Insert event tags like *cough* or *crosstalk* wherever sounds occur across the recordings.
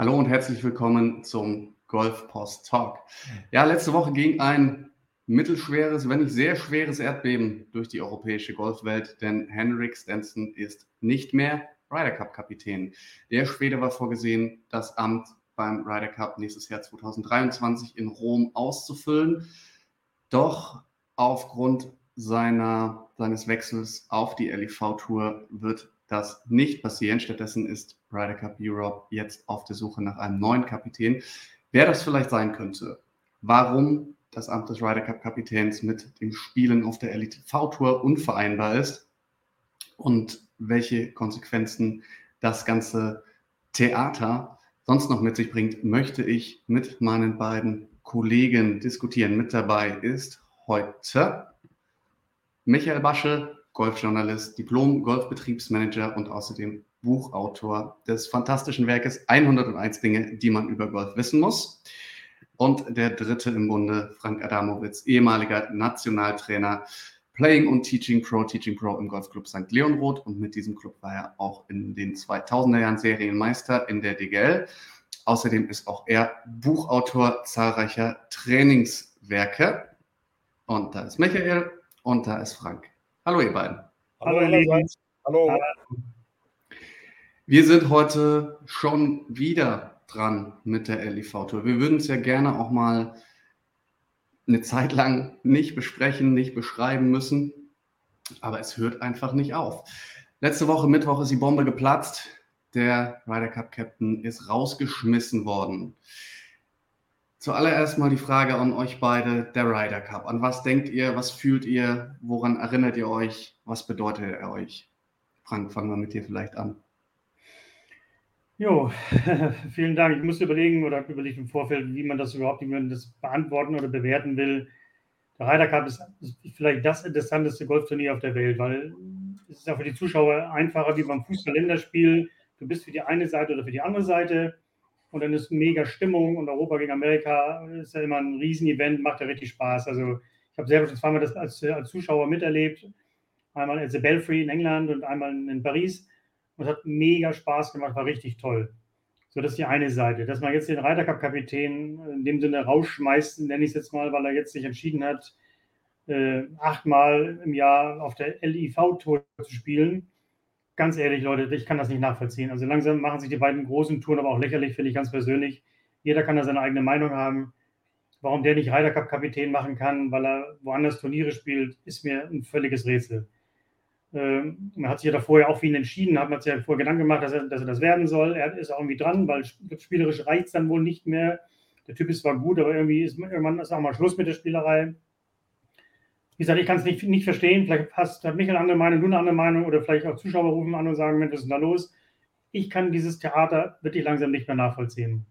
Hallo und herzlich willkommen zum Golf Post Talk. Ja, letzte Woche ging ein mittelschweres, wenn nicht sehr schweres Erdbeben durch die europäische Golfwelt, denn Henrik Stenson ist nicht mehr Ryder Cup Kapitän. Der Schwede war vorgesehen, das Amt beim Ryder Cup nächstes Jahr 2023 in Rom auszufüllen. Doch aufgrund seiner, seines Wechsels auf die LIV Tour wird das nicht passieren. Stattdessen ist Ryder Cup Europe jetzt auf der Suche nach einem neuen Kapitän. Wer das vielleicht sein könnte, warum das Amt des Ryder Cup Kapitäns mit dem Spielen auf der LTV Tour unvereinbar ist und welche Konsequenzen das ganze Theater sonst noch mit sich bringt, möchte ich mit meinen beiden Kollegen diskutieren. Mit dabei ist heute Michael Basche, Golfjournalist, Diplom-Golfbetriebsmanager und außerdem Buchautor des fantastischen Werkes 101 Dinge, die man über Golf wissen muss. Und der dritte im Bunde, Frank Adamowitz, ehemaliger Nationaltrainer, Playing und Teaching Pro, Teaching Pro im Golfclub St. Leonroth. Und mit diesem Club war er auch in den 2000er Jahren Serienmeister in der DGL. Außerdem ist auch er Buchautor zahlreicher Trainingswerke. Und da ist Michael und da ist Frank. Hallo, ihr beiden. Hallo, ihr Lieben. Hallo. Wir sind heute schon wieder dran mit der LIV-Tour. Wir würden es ja gerne auch mal eine Zeit lang nicht besprechen, nicht beschreiben müssen, aber es hört einfach nicht auf. Letzte Woche Mittwoch ist die Bombe geplatzt. Der Ryder Cup Captain ist rausgeschmissen worden. Zuallererst mal die Frage an euch beide, der Ryder Cup. An was denkt ihr, was fühlt ihr, woran erinnert ihr euch, was bedeutet er euch? Frank, fangen wir mit dir vielleicht an. Jo, *laughs* vielen Dank. Ich musste überlegen oder überlegen im Vorfeld, wie man das überhaupt, wie man das beantworten oder bewerten will. Der Ryder Cup ist, vielleicht das interessanteste Golfturnier auf der Welt, weil es ist auch für die Zuschauer einfacher wie beim Fußball-Länderspiel. Du bist für die eine Seite oder für die andere Seite und dann ist mega Stimmung und Europa gegen Amerika ist ja immer ein Riesenevent, macht ja richtig Spaß. Also ich habe selber schon zweimal das als, als Zuschauer miterlebt. Einmal at the Belfry in England und einmal in Paris. Und es hat mega Spaß gemacht, war richtig toll. So, das ist die eine Seite. Dass man jetzt den Ryder Cup-Kapitän in dem Sinne rausschmeißt, nenne ich es jetzt mal, weil er jetzt sich entschieden hat, äh, achtmal im Jahr auf der LIV-Tour zu spielen ganz ehrlich, Leute, ich kann das nicht nachvollziehen. Also langsam machen sich die beiden großen Touren aber auch lächerlich, finde ich ganz persönlich. Jeder kann da seine eigene Meinung haben. Warum der nicht Ryder Cup Kapitän machen kann, weil er woanders Turniere spielt, ist mir ein völliges Rätsel. Ähm, man hat sich ja davor ja auch für ihn entschieden, hat man sich ja vorher Gedanken gemacht, dass er, dass er das werden soll. Er ist auch irgendwie dran, weil spielerisch reicht es dann wohl nicht mehr. Der Typ ist zwar gut, aber irgendwie ist irgendwann ist auch mal Schluss mit der Spielerei wie gesagt, ich kann es nicht, nicht verstehen. Vielleicht hast, hat Michael eine andere Meinung, du eine andere Meinung oder vielleicht auch Zuschauer rufen an und sagen, was ist denn da los? Ich kann dieses Theater wirklich langsam nicht mehr nachvollziehen.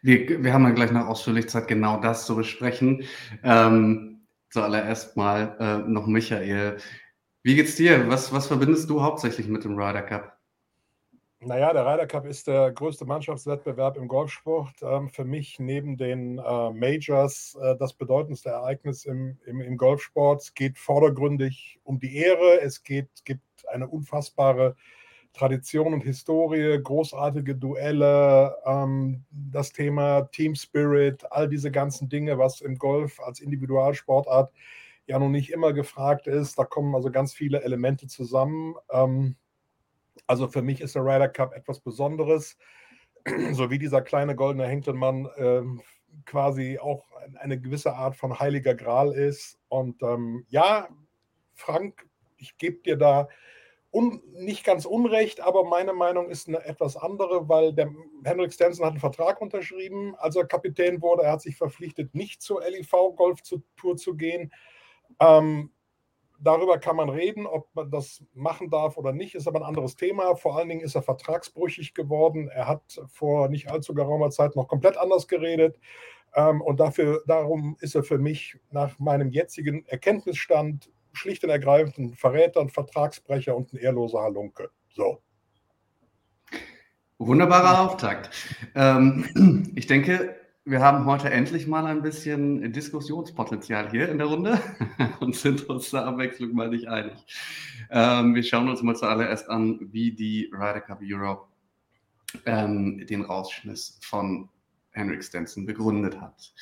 Wir, wir haben ja gleich noch ausführlich Zeit, genau das zu besprechen. Ähm, zuallererst mal äh, noch Michael. Wie geht's dir? Was, was verbindest du hauptsächlich mit dem Ryder Cup? Naja, der Ryder Cup ist der größte Mannschaftswettbewerb im Golfsport. Ähm, für mich neben den äh, Majors äh, das bedeutendste Ereignis im, im, im, Golfsport. Es geht vordergründig um die Ehre. Es geht, gibt eine unfassbare Tradition und Historie, großartige Duelle, ähm, das Thema Team Spirit, all diese ganzen Dinge, was im Golf als Individualsportart ja noch nicht immer gefragt ist. Da kommen also ganz viele Elemente zusammen. Ähm, also für mich ist der Ryder Cup etwas Besonderes, *clears throat* so wie dieser kleine goldene Henkelmann ähm, quasi auch eine gewisse Art von heiliger Gral ist. Und ähm, ja, Frank, ich gebe dir da un, nicht ganz unrecht, aber meine Meinung ist eine etwas andere, weil der Henrik Stenson hat einen Vertrag unterschrieben, als er Kapitän wurde. Er hat sich verpflichtet, nicht zur LIV Golf Tour zu gehen. Ähm, Darüber kann man reden, ob man das machen darf oder nicht, ist aber ein anderes Thema. Vor allen Dingen ist er vertragsbrüchig geworden. Er hat vor nicht allzu geraumer Zeit noch komplett anders geredet. Ähm, und dafür, darum ist er für mich nach meinem jetzigen Erkenntnisstand schlicht und ergreifend ein Verräter, ein Vertragsbrecher und ein ehrloser Halunke. So. Wunderbarer Auftakt. Ähm, *clears throat* ich denke, wir haben heute endlich mal ein bisschen Diskussionspotenzial hier in der Runde *laughs* und sind uns der Abwechslung mal nicht einig. Ähm, wir schauen uns mal zuallererst an, wie die Ryder Cup Europe ähm, den Rausschmiss von Henrik Stenson begründet hat.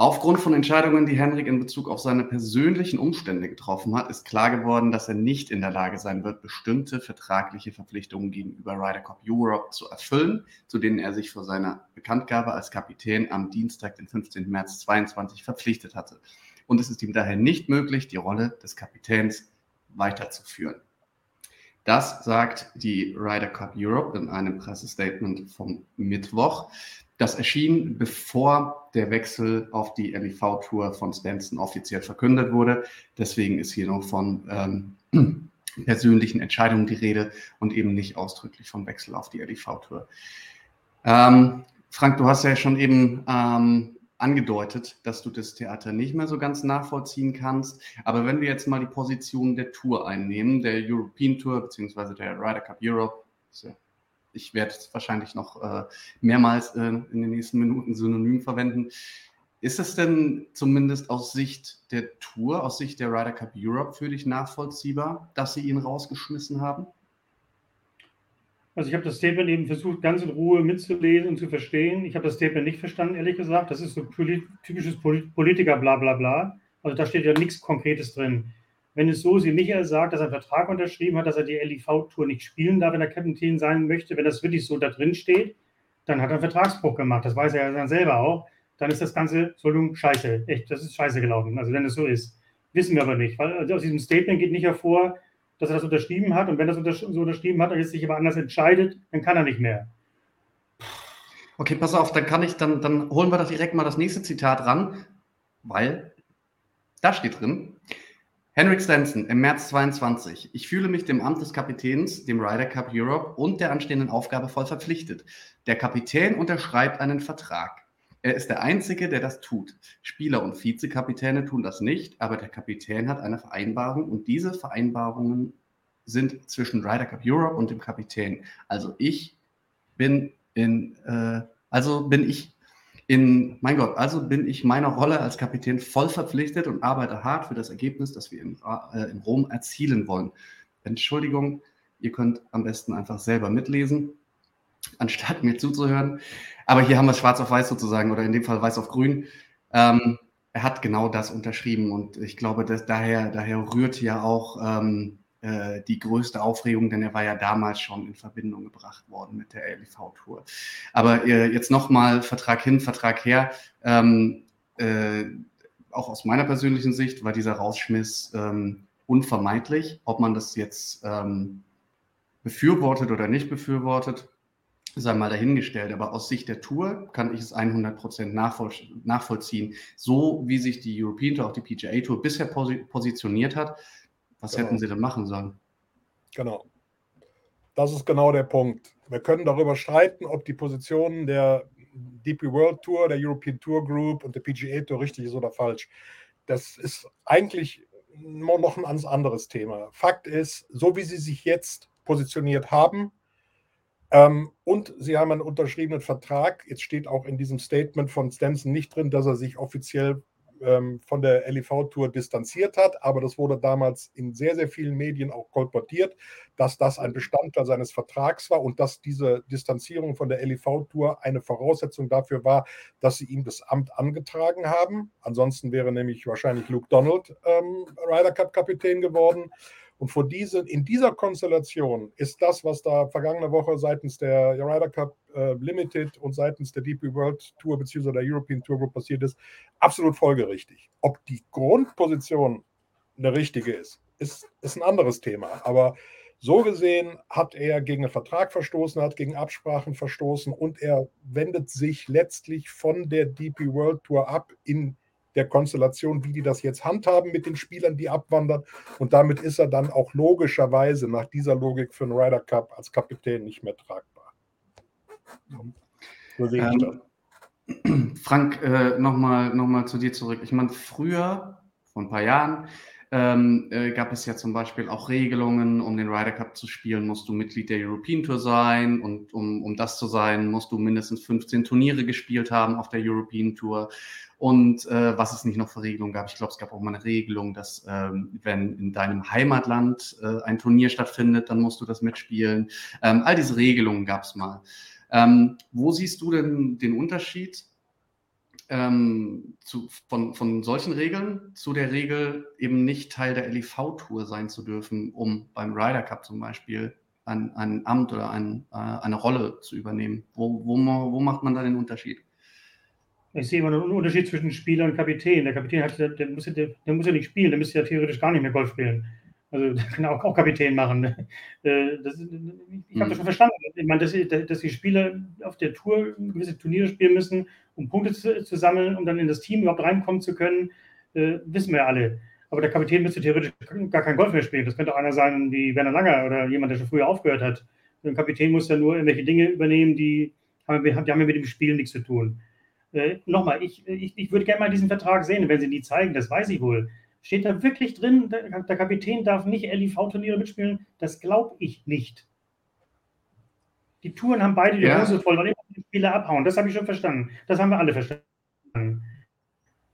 Aufgrund von Entscheidungen, die Henrik in Bezug auf seine persönlichen Umstände getroffen hat, ist klar geworden, dass er nicht in der Lage sein wird, bestimmte vertragliche Verpflichtungen gegenüber Ryder Cup Europe zu erfüllen, zu denen er sich vor seiner Bekanntgabe als Kapitän am Dienstag, den 15. März 2022, verpflichtet hatte. Und es ist ihm daher nicht möglich, die Rolle des Kapitäns weiterzuführen. Das sagt die Ryder Cup Europe in einem Pressestatement vom Mittwoch. Das erschien, bevor der Wechsel auf die LIV-Tour von Stenson offiziell verkündet wurde. Deswegen ist hier noch von ähm, *clears throat* persönlichen Entscheidungen die Rede und eben nicht ausdrücklich vom Wechsel auf die LIV-Tour. Ähm, Frank, du hast ja schon eben ähm, angedeutet, dass du das Theater nicht mehr so ganz nachvollziehen kannst. Aber wenn wir jetzt mal die Position der Tour einnehmen, der European Tour bzw. der Ryder Cup Europe, ja ich werde es wahrscheinlich noch äh, mehrmals äh, in den nächsten Minuten synonym verwenden. Ist es denn zumindest aus Sicht der Tour, aus Sicht der Ryder Cup Europe für dich nachvollziehbar, dass sie ihn rausgeschmissen haben? Also ich habe das Statement eben versucht, ganz in Ruhe mitzulesen und zu verstehen. Ich habe das Statement nicht verstanden, ehrlich gesagt. Das ist so typisches Politiker, bla bla bla. Also da steht ja nichts Konkretes drin. Wenn es so, sie Michael sagt, dass er einen Vertrag unterschrieben hat, dass er die LIV-Tour nicht spielen darf, wenn er Kapitän sein möchte, wenn das wirklich so da drin steht, dann hat er einen Vertragsbruch gemacht. Das weiß er ja dann selber auch. Dann ist das Ganze, Entschuldigung, scheiße. Echt, das ist scheiße gelaufen. Also wenn es so ist. Wissen wir aber nicht. Weil also aus diesem Statement geht nicht hervor, dass er das unterschrieben hat. Und wenn er das so unterschrieben hat und jetzt sich aber anders entscheidet, dann kann er nicht mehr. Okay, pass auf, dann kann ich, dann, dann holen wir doch direkt mal das nächste Zitat ran, weil da steht drin, Henrik Stenson im März 22. Ich fühle mich dem Amt des Kapitäns, dem Ryder Cup Europe und der anstehenden Aufgabe voll verpflichtet. Der Kapitän unterschreibt einen Vertrag. Er ist der Einzige, der das tut. Spieler und Vizekapitäne tun das nicht, aber der Kapitän hat eine Vereinbarung und diese Vereinbarungen sind zwischen Ryder Cup Europe und dem Kapitän. Also ich bin in, äh, also bin ich in, mein Gott, also bin ich meiner Rolle als Kapitän voll verpflichtet und arbeite hart für das Ergebnis, das wir in, äh, in Rom erzielen wollen. Entschuldigung, ihr könnt am besten einfach selber mitlesen, anstatt mir zuzuhören. Aber hier haben wir es schwarz auf weiß sozusagen oder in dem Fall weiß auf grün. Ähm, er hat genau das unterschrieben und ich glaube, dass daher, daher rührt ja auch ähm, äh, die größte Aufregung, denn er war ja damals schon in Verbindung gebracht worden mit der LIV-Tour. Aber äh, jetzt nochmal Vertrag hin, Vertrag her. Ähm, äh, auch aus meiner persönlichen Sicht war dieser Rausschmiss ähm, unvermeidlich. Ob man das jetzt ähm, befürwortet oder nicht befürwortet, sei mal dahingestellt. Aber aus Sicht der Tour kann ich es 100% nachvoll nachvollziehen. So wie sich die European Tour, auch die PGA Tour bisher posi positioniert hat, was genau. hätten sie denn machen sollen? Genau. Das ist genau der Punkt. Wir können darüber streiten, ob die Positionen der DP World Tour, der European Tour Group und der PGA Tour richtig ist oder falsch. Das ist eigentlich noch ein ganz anderes Thema. Fakt ist, so wie sie sich jetzt positioniert haben, ähm, und sie haben einen unterschriebenen Vertrag. Jetzt steht auch in diesem Statement von Stenson nicht drin, dass er sich offiziell ähm, von der LIV-Tour distanziert hat, aber das wurde damals in sehr, sehr vielen Medien auch kolportiert, dass das ein Bestandteil seines Vertrags war und dass diese Distanzierung von der LIV-Tour eine Voraussetzung dafür war, dass sie ihm das Amt angetragen haben. Ansonsten wäre nämlich wahrscheinlich Luke Donald ähm, Ryder Cup-Kapitän geworden. Und vor diese, in dieser Konstellation ist das, was da vergangene Woche seitens der Ryder Cup äh, Limited und seitens der DP World Tour bzw. der European Tour Group passiert ist, absolut folgerichtig. Ob die Grundposition eine richtige ist, ist, ist ein anderes Thema. Aber so gesehen hat er gegen einen Vertrag verstoßen, hat gegen Absprachen verstoßen und er wendet sich letztlich von der DP World Tour ab in der Konstellation, wie die das jetzt handhaben mit den Spielern, die abwandern. Und damit ist er dann auch logischerweise nach dieser Logik für den Ryder Cup als Kapitän nicht mehr tragbar. So sehe ich ähm, das. Frank, äh, nochmal noch mal zu dir zurück. Ich meine, früher, vor ein paar Jahren, ähm, äh, gab es ja zum Beispiel auch Regelungen, um den Ryder Cup zu spielen, musst du Mitglied der European Tour sein und um, um das zu sein, musst du mindestens 15 Turniere gespielt haben auf der European Tour. Und äh, was es nicht noch für Regelungen gab, ich glaube, es gab auch mal eine Regelung, dass ähm, wenn in deinem Heimatland äh, ein Turnier stattfindet, dann musst du das mitspielen. Ähm, all diese Regelungen gab es mal. Ähm, wo siehst du denn den Unterschied ähm, zu, von, von solchen Regeln zu der Regel, eben nicht Teil der LIV-Tour sein zu dürfen, um beim Ryder Cup zum Beispiel ein, ein Amt oder ein, äh, eine Rolle zu übernehmen? Wo, wo, wo macht man da den Unterschied? Ich sehe immer einen Unterschied zwischen Spieler und Kapitän. Der Kapitän hat, der, muss, der, der muss ja nicht spielen, der müsste ja theoretisch gar nicht mehr Golf spielen. Also der kann auch, auch Kapitän machen. Äh, das, ich habe das schon verstanden. Ich meine, dass, dass, die Spieler auf der Tour gewisse Turniere spielen müssen, um Punkte zu, zu sammeln, um dann in das Team überhaupt reinkommen zu können, äh, wissen wir alle. Aber der Kapitän müsste theoretisch gar kein Golf mehr spielen. Das könnte auch einer sein wie Werner Langer oder jemand, der schon früher aufgehört hat. Ein Kapitän muss ja nur irgendwelche Dinge übernehmen, die haben, die haben ja mit dem Spiel nichts zu tun. Äh, Nochmal, ich, ich, ich würde gerne mal diesen Vertrag sehen, wenn sie nie zeigen, das weiß ich wohl. Steht da wirklich drin, der, der Kapitän darf nicht LIV-Turniere mitspielen? Das glaube ich nicht. Die Touren haben beide die ja. Hose voll, weil immer die Spieler abhauen. Das habe ich schon verstanden. Das haben wir alle verstanden.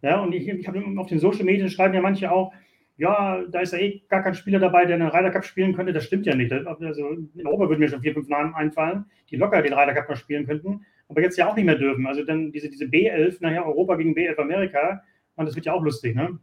Ja, und ich, ich habe auf den Social Medien schreiben ja manche auch, ja, da ist ja eh gar kein Spieler dabei, der einen Ryder Cup spielen könnte. Das stimmt ja nicht. Also in Europa würden mir schon vier, fünf Namen einfallen, die locker den Ryder Cup mal spielen könnten, aber jetzt ja auch nicht mehr dürfen. Also dann diese, diese B11, nachher Europa gegen B11 Amerika, man, das wird ja auch lustig, ne?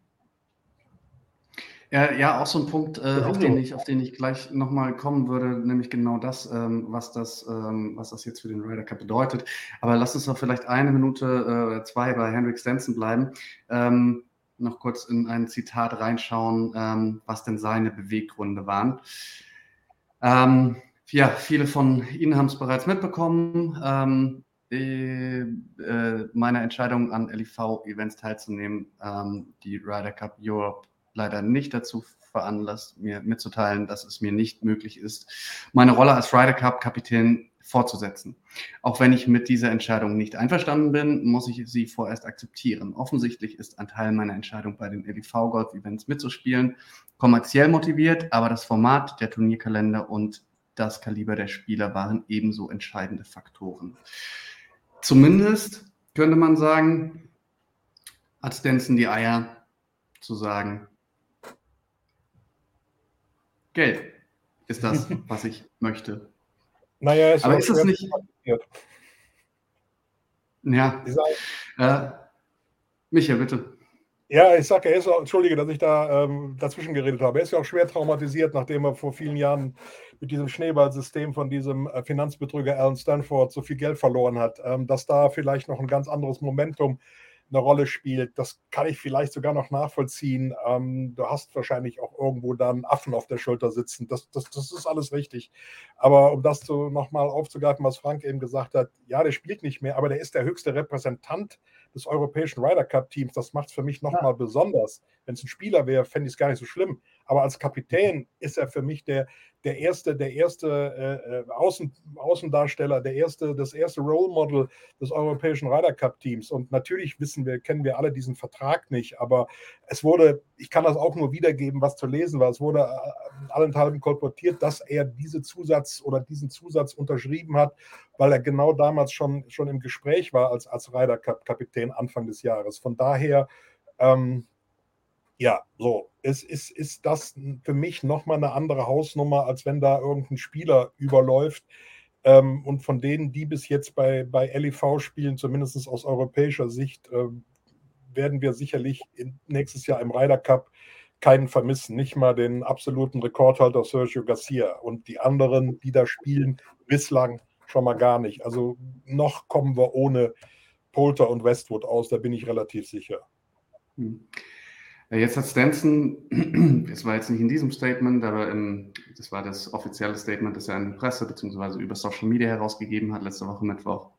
Ja, ja, auch so ein Punkt, äh, auf, den ich, auf den ich gleich nochmal kommen würde, nämlich genau das, ähm, was, das ähm, was das jetzt für den Ryder Cup bedeutet. Aber lass uns doch vielleicht eine Minute äh, oder zwei bei Henrik Stenson bleiben. Ähm, noch kurz in ein Zitat reinschauen, ähm, was denn seine Beweggründe waren. Ähm, ja, viele von Ihnen haben es bereits mitbekommen. Ähm, äh, meine Entscheidung an LIV-Events teilzunehmen, die Ryder Cup Europe leider nicht dazu veranlasst, mir mitzuteilen, dass es mir nicht möglich ist, meine Rolle als Ryder Cup Kapitän fortzusetzen. Auch wenn ich mit dieser Entscheidung nicht einverstanden bin, muss ich sie vorerst akzeptieren. Offensichtlich ist ein Teil meiner Entscheidung bei den LIV Golf Events mitzuspielen kommerziell motiviert, aber das Format, der Turnierkalender und das Kaliber der Spieler waren ebenso entscheidende Faktoren. Zumindest könnte man sagen, hat Stenson die Eier zu sagen, Geld ist das, was ich *laughs* möchte. Naja, ist aber ist das nicht. Ja. Äh, Micha, bitte. Ja, ich sage, er ist auch, entschuldige, dass ich da ähm, dazwischen geredet habe. Er ist ja auch schwer traumatisiert, nachdem er vor vielen Jahren mit diesem Schneeballsystem von diesem äh, Finanzbetrüger Alan Stanford so viel Geld verloren hat, ähm, dass da vielleicht noch ein ganz anderes Momentum eine Rolle spielt. Das kann ich vielleicht sogar noch nachvollziehen. Ähm, du hast wahrscheinlich auch irgendwo da einen Affen auf der Schulter sitzen. Das, das, das ist alles richtig. Aber um das so nochmal aufzugreifen, was Frank eben gesagt hat, ja, der spielt nicht mehr, aber der ist der höchste Repräsentant des europäischen Ryder Cup Teams. Das macht es für mich nochmal ja. besonders. Wenn es ein Spieler wäre, fände ich es gar nicht so schlimm. Aber als Kapitän ist er für mich der, der erste, der erste äh, äh, Außen, Außendarsteller, der erste, das erste Role Model des europäischen Ryder Cup Teams. Und natürlich wissen wir, kennen wir alle diesen Vertrag nicht, aber es wurde, ich kann das auch nur wiedergeben, was zu lesen war. Es wurde äh, allenthalben kolportiert, dass er diese Zusatz oder diesen Zusatz unterschrieben hat, weil er genau damals schon, schon im Gespräch war als, als Ryder Cup Kapitän Anfang des Jahres. Von daher, ähm, ja, so, es ist, ist das für mich nochmal eine andere Hausnummer, als wenn da irgendein Spieler überläuft. Ähm, und von denen, die bis jetzt bei, bei LEV spielen, zumindest aus europäischer Sicht, äh, werden wir sicherlich in, nächstes Jahr im Ryder Cup keinen vermissen. Nicht mal den absoluten Rekordhalter Sergio Garcia. Und die anderen, die da spielen, bislang schon mal gar nicht. Also noch kommen wir ohne Polter und Westwood aus, da bin ich relativ sicher. Hm. Jetzt hat Stenson, *clears throat* es war jetzt nicht in diesem Statement, aber im, das war das offizielle Statement, das er an die Presse bzw. über Social Media herausgegeben hat, letzte Woche Mittwoch,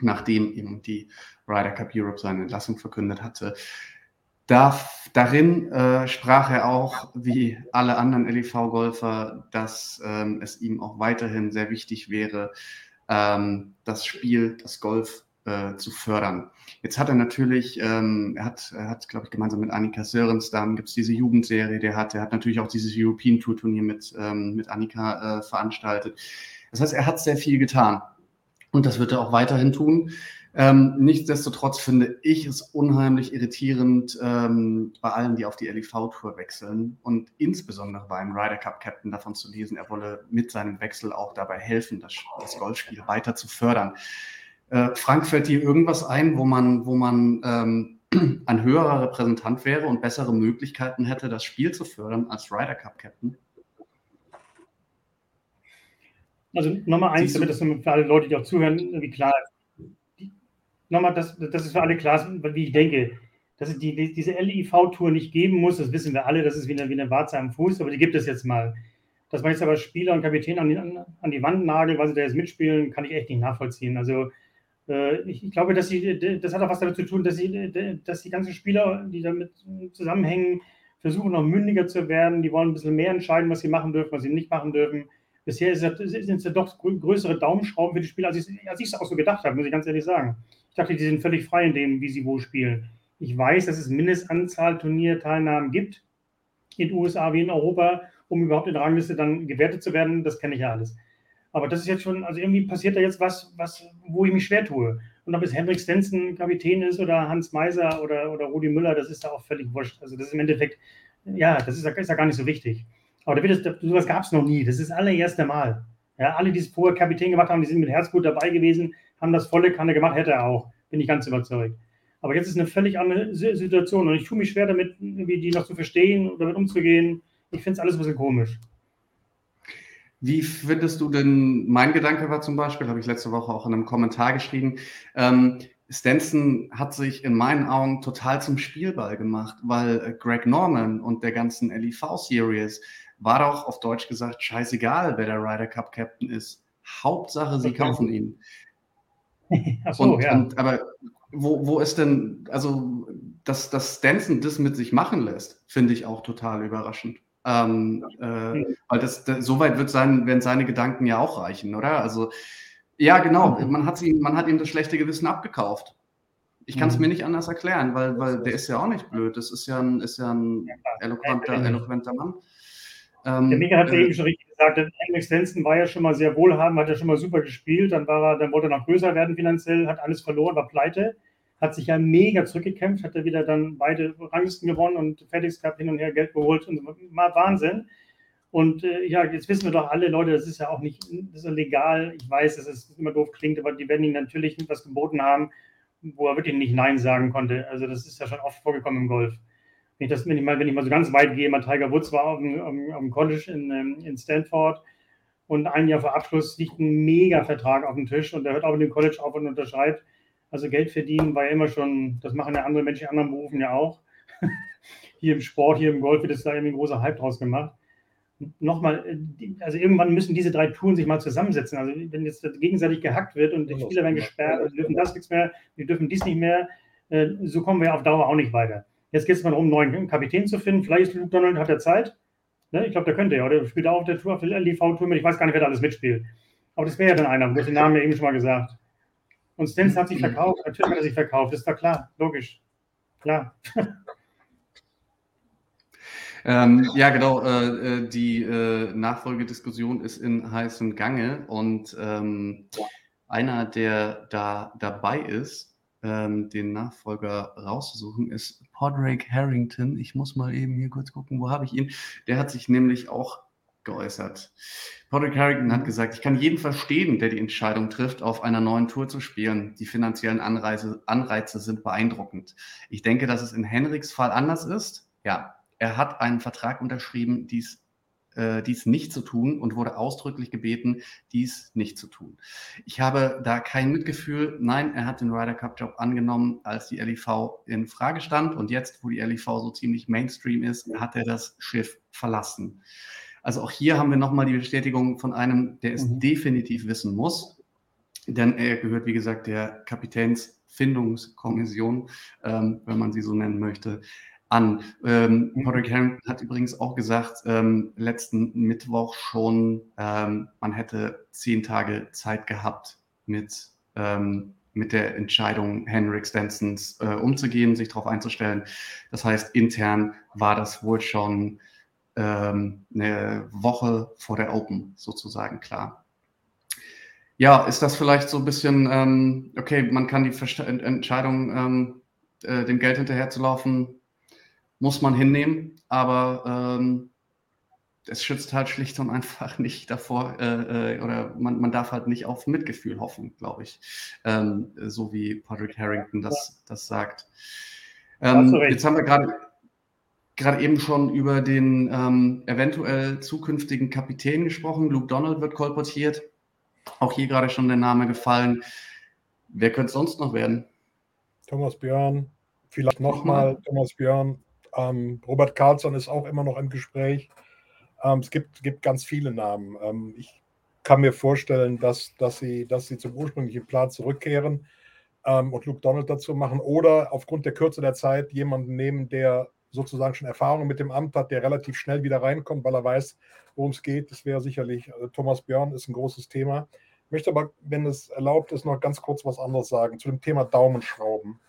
nachdem eben die Ryder Cup Europe seine Entlassung verkündet hatte. Da, darin äh, sprach er auch, wie alle anderen LEV-Golfer, dass ähm, es ihm auch weiterhin sehr wichtig wäre, ähm, das Spiel, das Golf äh, zu fördern. Jetzt hat er natürlich, ähm, er hat, er hat, glaube ich, gemeinsam mit Annika Sörenstam gibt es diese Jugendserie, der hat, er hat natürlich auch dieses European Tour Turnier mit, ähm, mit Annika äh, veranstaltet. Das heißt, er hat sehr viel getan. Und das wird er auch weiterhin tun. Ähm, nichtsdestotrotz finde ich es unheimlich irritierend ähm, bei allen, die auf die LIV-Tour wechseln und insbesondere beim Ryder Cup Captain davon zu lesen, er wolle mit seinem Wechsel auch dabei helfen, das, das Golfspiel weiter zu fördern. Äh, Frank, fällt dir irgendwas ein, wo man, wo man ähm, *clears throat* ein höherer Repräsentant wäre und bessere Möglichkeiten hätte, das Spiel zu fördern als Ryder Cup Captain? Also Nummer eins, damit das für alle Leute, die auch zuhören, wie klar ist. Nochmal, das, das ist für alle klar, wie ich denke, dass es die, diese LIV-Tour nicht geben muss, das wissen wir alle, das ist wie eine, wie eine Warze am Fuß, aber die gibt es jetzt mal. Dass man jetzt aber Spieler und Kapitän an die, an die Wand nagelt, weil sie da jetzt mitspielen, kann ich echt nicht nachvollziehen. Also ich, ich, glaube, dass sie, das hat auch was damit zu tun, dass, sie, dass die ganzen Spieler, die damit zusammenhängen, versuchen noch mündiger zu werden. Die wollen ein bisschen mehr entscheiden, was sie machen dürfen, was sie nicht machen dürfen. Bisher sind es ja doch größere Daumenschrauben für die Spieler, als ich, als ich es auch so gedacht habe, muss ich ganz ehrlich sagen. Ich dachte, die sind völlig frei in dem, wie sie wo spielen. Ich weiß, dass es Mindestanzahl Turnierteilnahmen gibt, in den USA wie in Europa, um überhaupt in der Rangliste dann gewertet zu werden. Das kenne ich ja alles. Aber das ist jetzt schon, also irgendwie passiert da jetzt was, was wo ich mich schwer tue. Und ob es Hendrik Stenson Kapitän ist oder Hans Meiser oder, oder Rudi Müller, das ist da auch völlig wurscht. Also das ist im Endeffekt, ja, das ist, ist ja gar nicht so wichtig. Aber da wird es, sowas gab es noch nie. Das ist das allererste Mal. Ja, alle, die es vorher Kapitän gemacht haben, die sind mit Herzblut dabei gewesen, haben das volle Kanne gemacht, hätte er auch. Bin ich ganz überzeugt. Aber jetzt ist eine völlig andere Situation und ich tue mich schwer damit, irgendwie die noch zu verstehen oder damit umzugehen. Ich finde es alles ein bisschen komisch. Wie findest du denn, mein Gedanke war zum Beispiel, habe ich letzte Woche auch in einem Kommentar geschrieben, ähm, Stenson hat sich in meinen Augen total zum Spielball gemacht, weil äh, Greg Norman und der ganzen LIV-Series war doch auf Deutsch gesagt scheißegal, wer der Ryder Cup Captain ist. Hauptsache, sie kaufen ihn. *laughs* Ach so, und, ja. Und, aber wo, wo ist denn, also, dass, dass Stenson das mit sich machen lässt, finde ich auch total überraschend. Ähm, äh, weil das, das soweit wird sein, werden seine Gedanken ja auch reichen, oder? Also, ja, genau, man hat, ihm, man hat ihm das schlechte Gewissen abgekauft. Ich kann es mhm. mir nicht anders erklären, weil, weil der ist ja auch nicht blöd. Das ist ja ein, ist ja ein eloquenter, eloquenter Mann. Ähm, der Mika hat ja äh, eben schon richtig gesagt, Henrik Stenson war ja schon mal sehr wohlhabend, hat ja schon mal super gespielt, dann, war er, dann wollte er noch größer werden finanziell, hat alles verloren, war pleite, hat sich ja mega zurückgekämpft, hat er wieder dann beide Ranglisten gewonnen und FedEx Cup hin und her Geld geholt und mal Wahnsinn. Und äh, ja, jetzt wissen wir doch alle, Leute, das ist ja auch nicht das ist legal. Ich weiß, dass es immer doof klingt, aber die werden ihm natürlich etwas geboten haben, wo er wirklich nicht Nein sagen konnte. Also das ist ja schon oft vorgekommen im Golf. Wenn ich, das, wenn ich, mal, wenn ich mal so ganz weit gehe, mal Tiger Woods war auf dem, auf dem College in, ähm, in Stanford und ein Jahr vor Abschluss liegt ein Mega-Vertrag auf dem Tisch und der hört auch in dem College auf und unterschreibt. Also Geld verdienen war ja immer schon, das machen ja andere Menschen in anderen Berufen ja auch. *laughs* hier im Sport, hier im Golf wird es da irgendwie ein großer Hype draus gemacht. Nochmal, also irgendwann müssen diese drei Touren sich mal zusammensetzen. Also wenn jetzt gegenseitig gehackt wird und die Spieler werden gesperrt und dürfen das nichts mehr, wir dürfen dies nicht mehr, äh, so kommen wir auf Dauer auch nicht weiter. Jetzt geht es mal darum, einen neuen Kapitän zu finden. Vielleicht ist Luke Donald, hat er Zeit. Ne? Ich glaube, der könnte ja. Oder spielt auch auf der Tour, auf der LDV-Tour mit. Ich weiß gar nicht, wer da alles mitspielt. Aber das wäre ja dann einer. Du hast den Namen ja eben schon mal gesagt. Und Stens hat sich verkauft. Natürlich hat er sich verkauft. Ist doch klar. Logisch. Klar. *laughs* Ähm, ja, genau. Äh, äh, die äh, Nachfolgediskussion ist in heißem Gange und ähm, einer, der da dabei ist, ähm, den Nachfolger rauszusuchen, ist Podrake Harrington. Ich muss mal eben hier kurz gucken, wo habe ich ihn? Der hat sich nämlich auch geäußert. Patrick Harrington hat gesagt, ich kann jeden verstehen, der die Entscheidung trifft, auf einer neuen Tour zu spielen. Die finanziellen Anreize, Anreize sind beeindruckend. Ich denke, dass es in Henriks Fall anders ist. Ja, er hat einen Vertrag unterschrieben, dies äh, dies nicht zu tun und wurde ausdrücklich gebeten, dies nicht zu tun. Ich habe da kein Mitgefühl. Nein, er hat den Ryder Cup Job angenommen, als die LIV in Frage stand und jetzt, wo die LIV so ziemlich Mainstream ist, hat er das Schiff verlassen. Also auch hier haben wir nochmal die Bestätigung von einem, der es mhm. definitiv wissen muss, denn er gehört, wie gesagt, der Kapitänsfindungskommission, ähm, wenn man sie so nennen möchte an. Ähm, mhm. Patrick Harrington hat übrigens auch gesagt, ähm, letzten Mittwoch schon, ähm, man hätte zehn Tage Zeit gehabt, mit, ähm, mit der Entscheidung Henrik Stensons äh, umzugehen, sich darauf einzustellen. Das heißt, intern war das wohl schon ähm, eine Woche vor der Open sozusagen klar. Ja, ist das vielleicht so ein bisschen, ähm, okay, man kann die Verste Entscheidung, ähm, äh, dem Geld hinterherzulaufen, muss man hinnehmen, aber ähm, es schützt halt schlicht und einfach *laughs* nicht davor, äh, äh, oder man, man darf halt nicht auf Mitgefühl hoffen, glaube ich, ähm, so wie Patrick Harrington das, das sagt. Ähm, jetzt haben wir gerade gerade eben schon über den ähm, eventuell zukünftigen Kapitän gesprochen. Luke Donald wird kolportiert. Auch hier gerade schon der Name gefallen. Wer könnte sonst noch werden? Thomas Björn, vielleicht nochmal Thomas Björn. Ähm, Robert Carlson ist auch immer noch im Gespräch. Ähm, es gibt, gibt ganz viele Namen. Ähm, ich kann mir vorstellen, dass, dass, sie, dass sie zum ursprünglichen Plan zurückkehren ähm, und Luke Donald dazu machen oder aufgrund der Kürze der Zeit jemanden nehmen, der sozusagen schon Erfahrung mit dem Amt hat, der relativ schnell wieder reinkommt, weil er weiß, worum es geht. Das wäre sicherlich, also Thomas Björn ist ein großes Thema. Ich möchte aber, wenn es erlaubt ist, noch ganz kurz was anderes sagen zu dem Thema Daumenschrauben.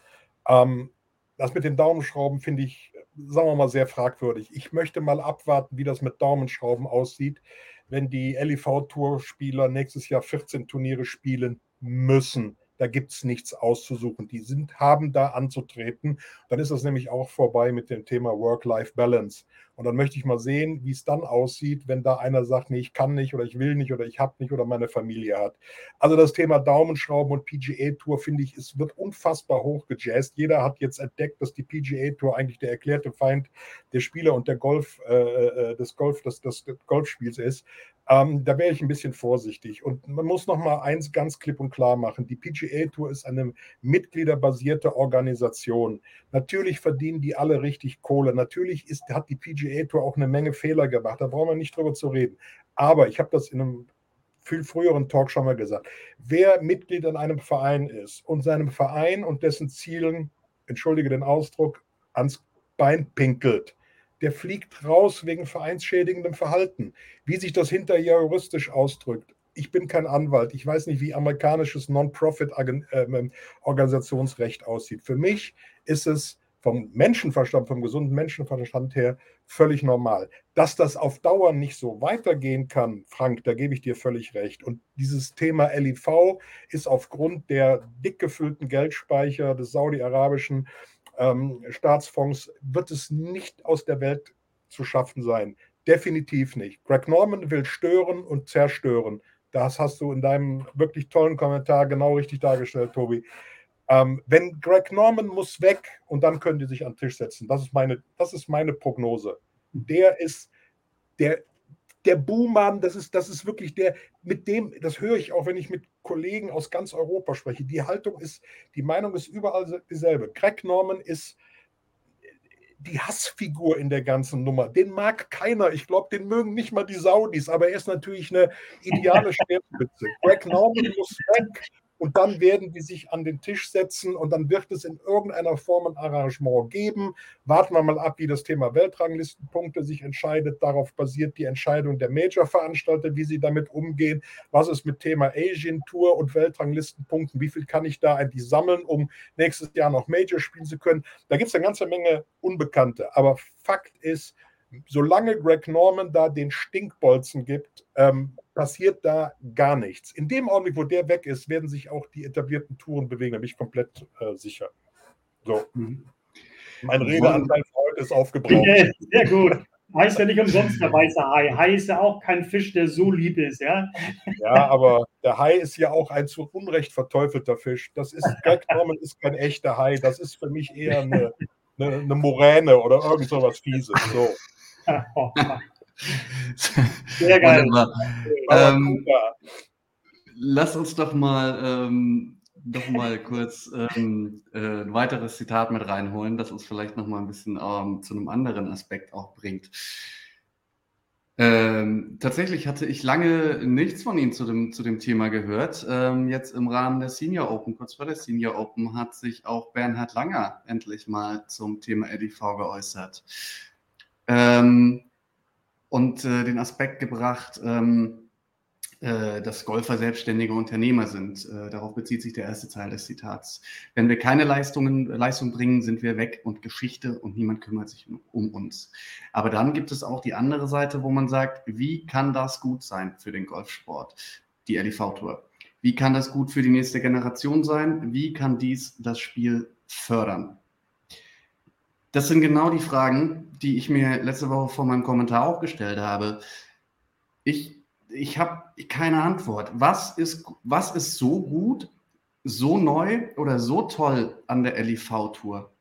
Ähm, das mit den Daumenschrauben finde ich, sagen wir mal, sehr fragwürdig. Ich möchte mal abwarten, wie das mit Daumenschrauben aussieht, wenn die LIV-Tour-Spieler nächstes Jahr 14 Turniere spielen müssen da gibt es nichts auszusuchen. Die sind, haben da anzutreten. Dann ist das nämlich auch vorbei mit dem Thema Work-Life-Balance. Und dann möchte ich mal sehen, wie es dann aussieht, wenn da einer sagt, nee, ich kann nicht oder ich will nicht oder ich habe nicht oder meine Familie hat. Also das Thema Daumenschrauben und PGA-Tour, finde ich, es wird unfassbar hoch gejazzt. Jeder hat jetzt entdeckt, dass die PGA-Tour eigentlich der erklärte Feind der Spieler und der Golf, äh, äh des Golf, des, des Golfspiels ist. Ähm, da wäre ich ein bisschen vorsichtig. Und man muss noch mal eins ganz klipp und klar machen. Die PGA Tour ist eine mitgliederbasierte Organisation. Natürlich verdienen die alle richtig Kohle. Natürlich ist, hat die PGA Tour auch eine Menge Fehler gemacht. Da brauchen wir nicht drüber zu reden. Aber ich habe das in einem viel früheren Talk schon mal gesagt. Wer Mitglied in einem Verein ist und seinem Verein und dessen Zielen, entschuldige den Ausdruck, ans Bein pinkelt, der fliegt raus wegen vereinsschädigendem Verhalten. Wie sich das hinterher juristisch ausdrückt, ich bin kein Anwalt. Ich weiß nicht, wie amerikanisches Non-Profit-Organisationsrecht aussieht. Für mich ist es vom Menschenverstand, vom gesunden Menschenverstand her völlig normal. Dass das auf Dauer nicht so weitergehen kann, Frank, da gebe ich dir völlig recht. Und dieses Thema LIV ist aufgrund der dick gefüllten Geldspeicher des saudi-arabischen ähm, Staatsfonds wird es nicht aus der Welt zu schaffen sein. Definitiv nicht. Greg Norman will stören und zerstören. Das hast du in deinem wirklich tollen Kommentar genau richtig dargestellt, Tobi. Ähm, wenn Greg Norman muss weg und dann können die sich an den Tisch setzen. Das ist meine, das ist meine Prognose. Der ist, der, der Buhmann, das ist, das ist wirklich der, mit dem, das höre ich auch, wenn ich mit Kollegen aus ganz Europa spreche. Die Haltung ist, die Meinung ist überall dieselbe. Greg Norman ist die Hassfigur in der ganzen Nummer. Den mag keiner. Ich glaube, den mögen nicht mal die Saudis, aber er ist natürlich eine ideale *laughs* Speerspitze. Greg Norman muss weg und dann werden die sich an den Tisch setzen und dann wird es in irgendeiner Form ein Arrangement geben. Warten wir mal ab, wie das Thema Weltranglistenpunkte sich entscheidet. Darauf basiert die Entscheidung der Major-Veranstalter, wie sie damit umgehen. Was ist mit Thema Asian Tour und Weltranglistenpunkten? Wie viel kann ich da eigentlich sammeln, um nächstes Jahr noch Major spielen zu können? Da gibt es eine ganze Menge Unbekannte. Aber Fakt ist, solange Greg Norman da den Stinkbolzen gibt, ähm, passiert da gar nichts. In dem Augenblick, wo der weg ist, werden sich auch die etablierten Touren bewegen, da bin ich komplett äh, sicher. So. Mhm. Mein Redeanteil für heute ist aufgebraucht. *laughs* Sehr gut. Heißt ja nicht umsonst der weiße Hai. Hai ist ja auch kein Fisch, der so lieb ist, ja? *laughs* Ja, aber der Hai ist ja auch ein zu Unrecht verteufelter Fisch. Das ist, Greg Norman ist kein echter Hai. Das ist für mich eher eine, eine, eine Moräne oder irgend so was Fieses. So. Oh, Sehr geil. Ähm, lass uns doch mal, ähm, doch mal kurz ähm, äh, ein weiteres Zitat mit reinholen, das uns vielleicht noch mal ein bisschen ähm, zu einem anderen Aspekt auch bringt. Ähm, tatsächlich hatte ich lange nichts von Ihnen zu dem, zu dem Thema gehört. Ähm, jetzt im Rahmen der Senior Open, kurz vor der Senior Open, hat sich auch Bernhard Langer endlich mal zum Thema EDV geäußert. Ähm, und äh, den Aspekt gebracht, ähm, äh, dass Golfer selbstständige Unternehmer sind. Äh, darauf bezieht sich der erste Teil des Zitats. Wenn wir keine Leistungen, Leistung bringen, sind wir weg und Geschichte und niemand kümmert sich um uns. Aber dann gibt es auch die andere Seite, wo man sagt, wie kann das gut sein für den Golfsport, die LIV Tour? Wie kann das gut für die nächste Generation sein? Wie kann dies das Spiel fördern? Das sind genau die Fragen, die ich mir letzte Woche vor meinem Kommentar auch gestellt habe. Ich ich habe keine Antwort. Was ist, was ist so gut, so neu oder so toll an der LIV-Tour,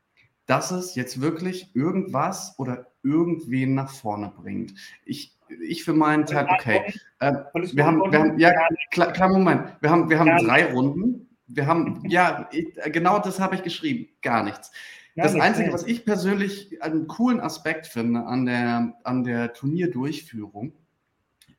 dass es jetzt wirklich irgendwas oder irgendwen nach vorne bringt? Ich, ich für meinen Teil, okay. Äh, wir, haben, wir haben, ja, klar, klar, Moment. Wir haben, wir haben drei Runden. Wir haben, ja, genau das habe ich geschrieben. Gar nichts. Das Einzige, was ich persönlich einen coolen Aspekt finde an der, an der Turnierdurchführung,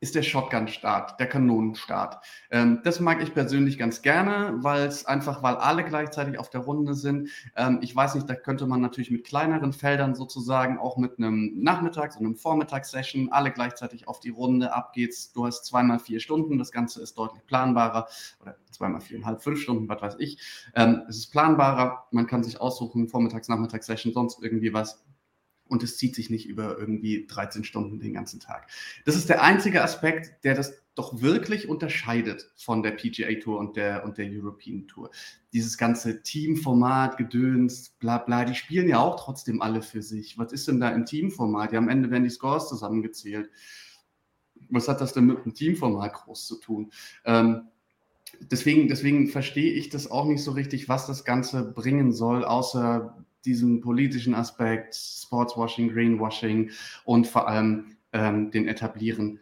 ist der Shotgun-Start, der Kanonenstart. Ähm, das mag ich persönlich ganz gerne, weil es einfach, weil alle gleichzeitig auf der Runde sind. Ähm, ich weiß nicht, da könnte man natürlich mit kleineren Feldern sozusagen, auch mit einem Nachmittags- und einem Vormittagssession, alle gleichzeitig auf die Runde, ab geht's. Du hast zweimal vier Stunden, das Ganze ist deutlich planbarer oder zweimal viereinhalb, fünf Stunden, was weiß ich. Ähm, es ist planbarer, man kann sich aussuchen, Vormittags-, Nachmittagssession, sonst irgendwie was und es zieht sich nicht über irgendwie 13 Stunden den ganzen Tag. Das ist der einzige Aspekt, der das doch wirklich unterscheidet von der PGA Tour und der, und der European Tour. Dieses ganze Teamformat, Gedöns, bla bla, die spielen ja auch trotzdem alle für sich. Was ist denn da im Teamformat? Ja, am Ende werden die Scores zusammengezählt. Was hat das denn mit dem Teamformat groß zu tun? Ähm, deswegen, deswegen verstehe ich das auch nicht so richtig, was das Ganze bringen soll, außer diesen politischen Aspekt, Sportswashing, Greenwashing und vor allem ähm, den etablieren,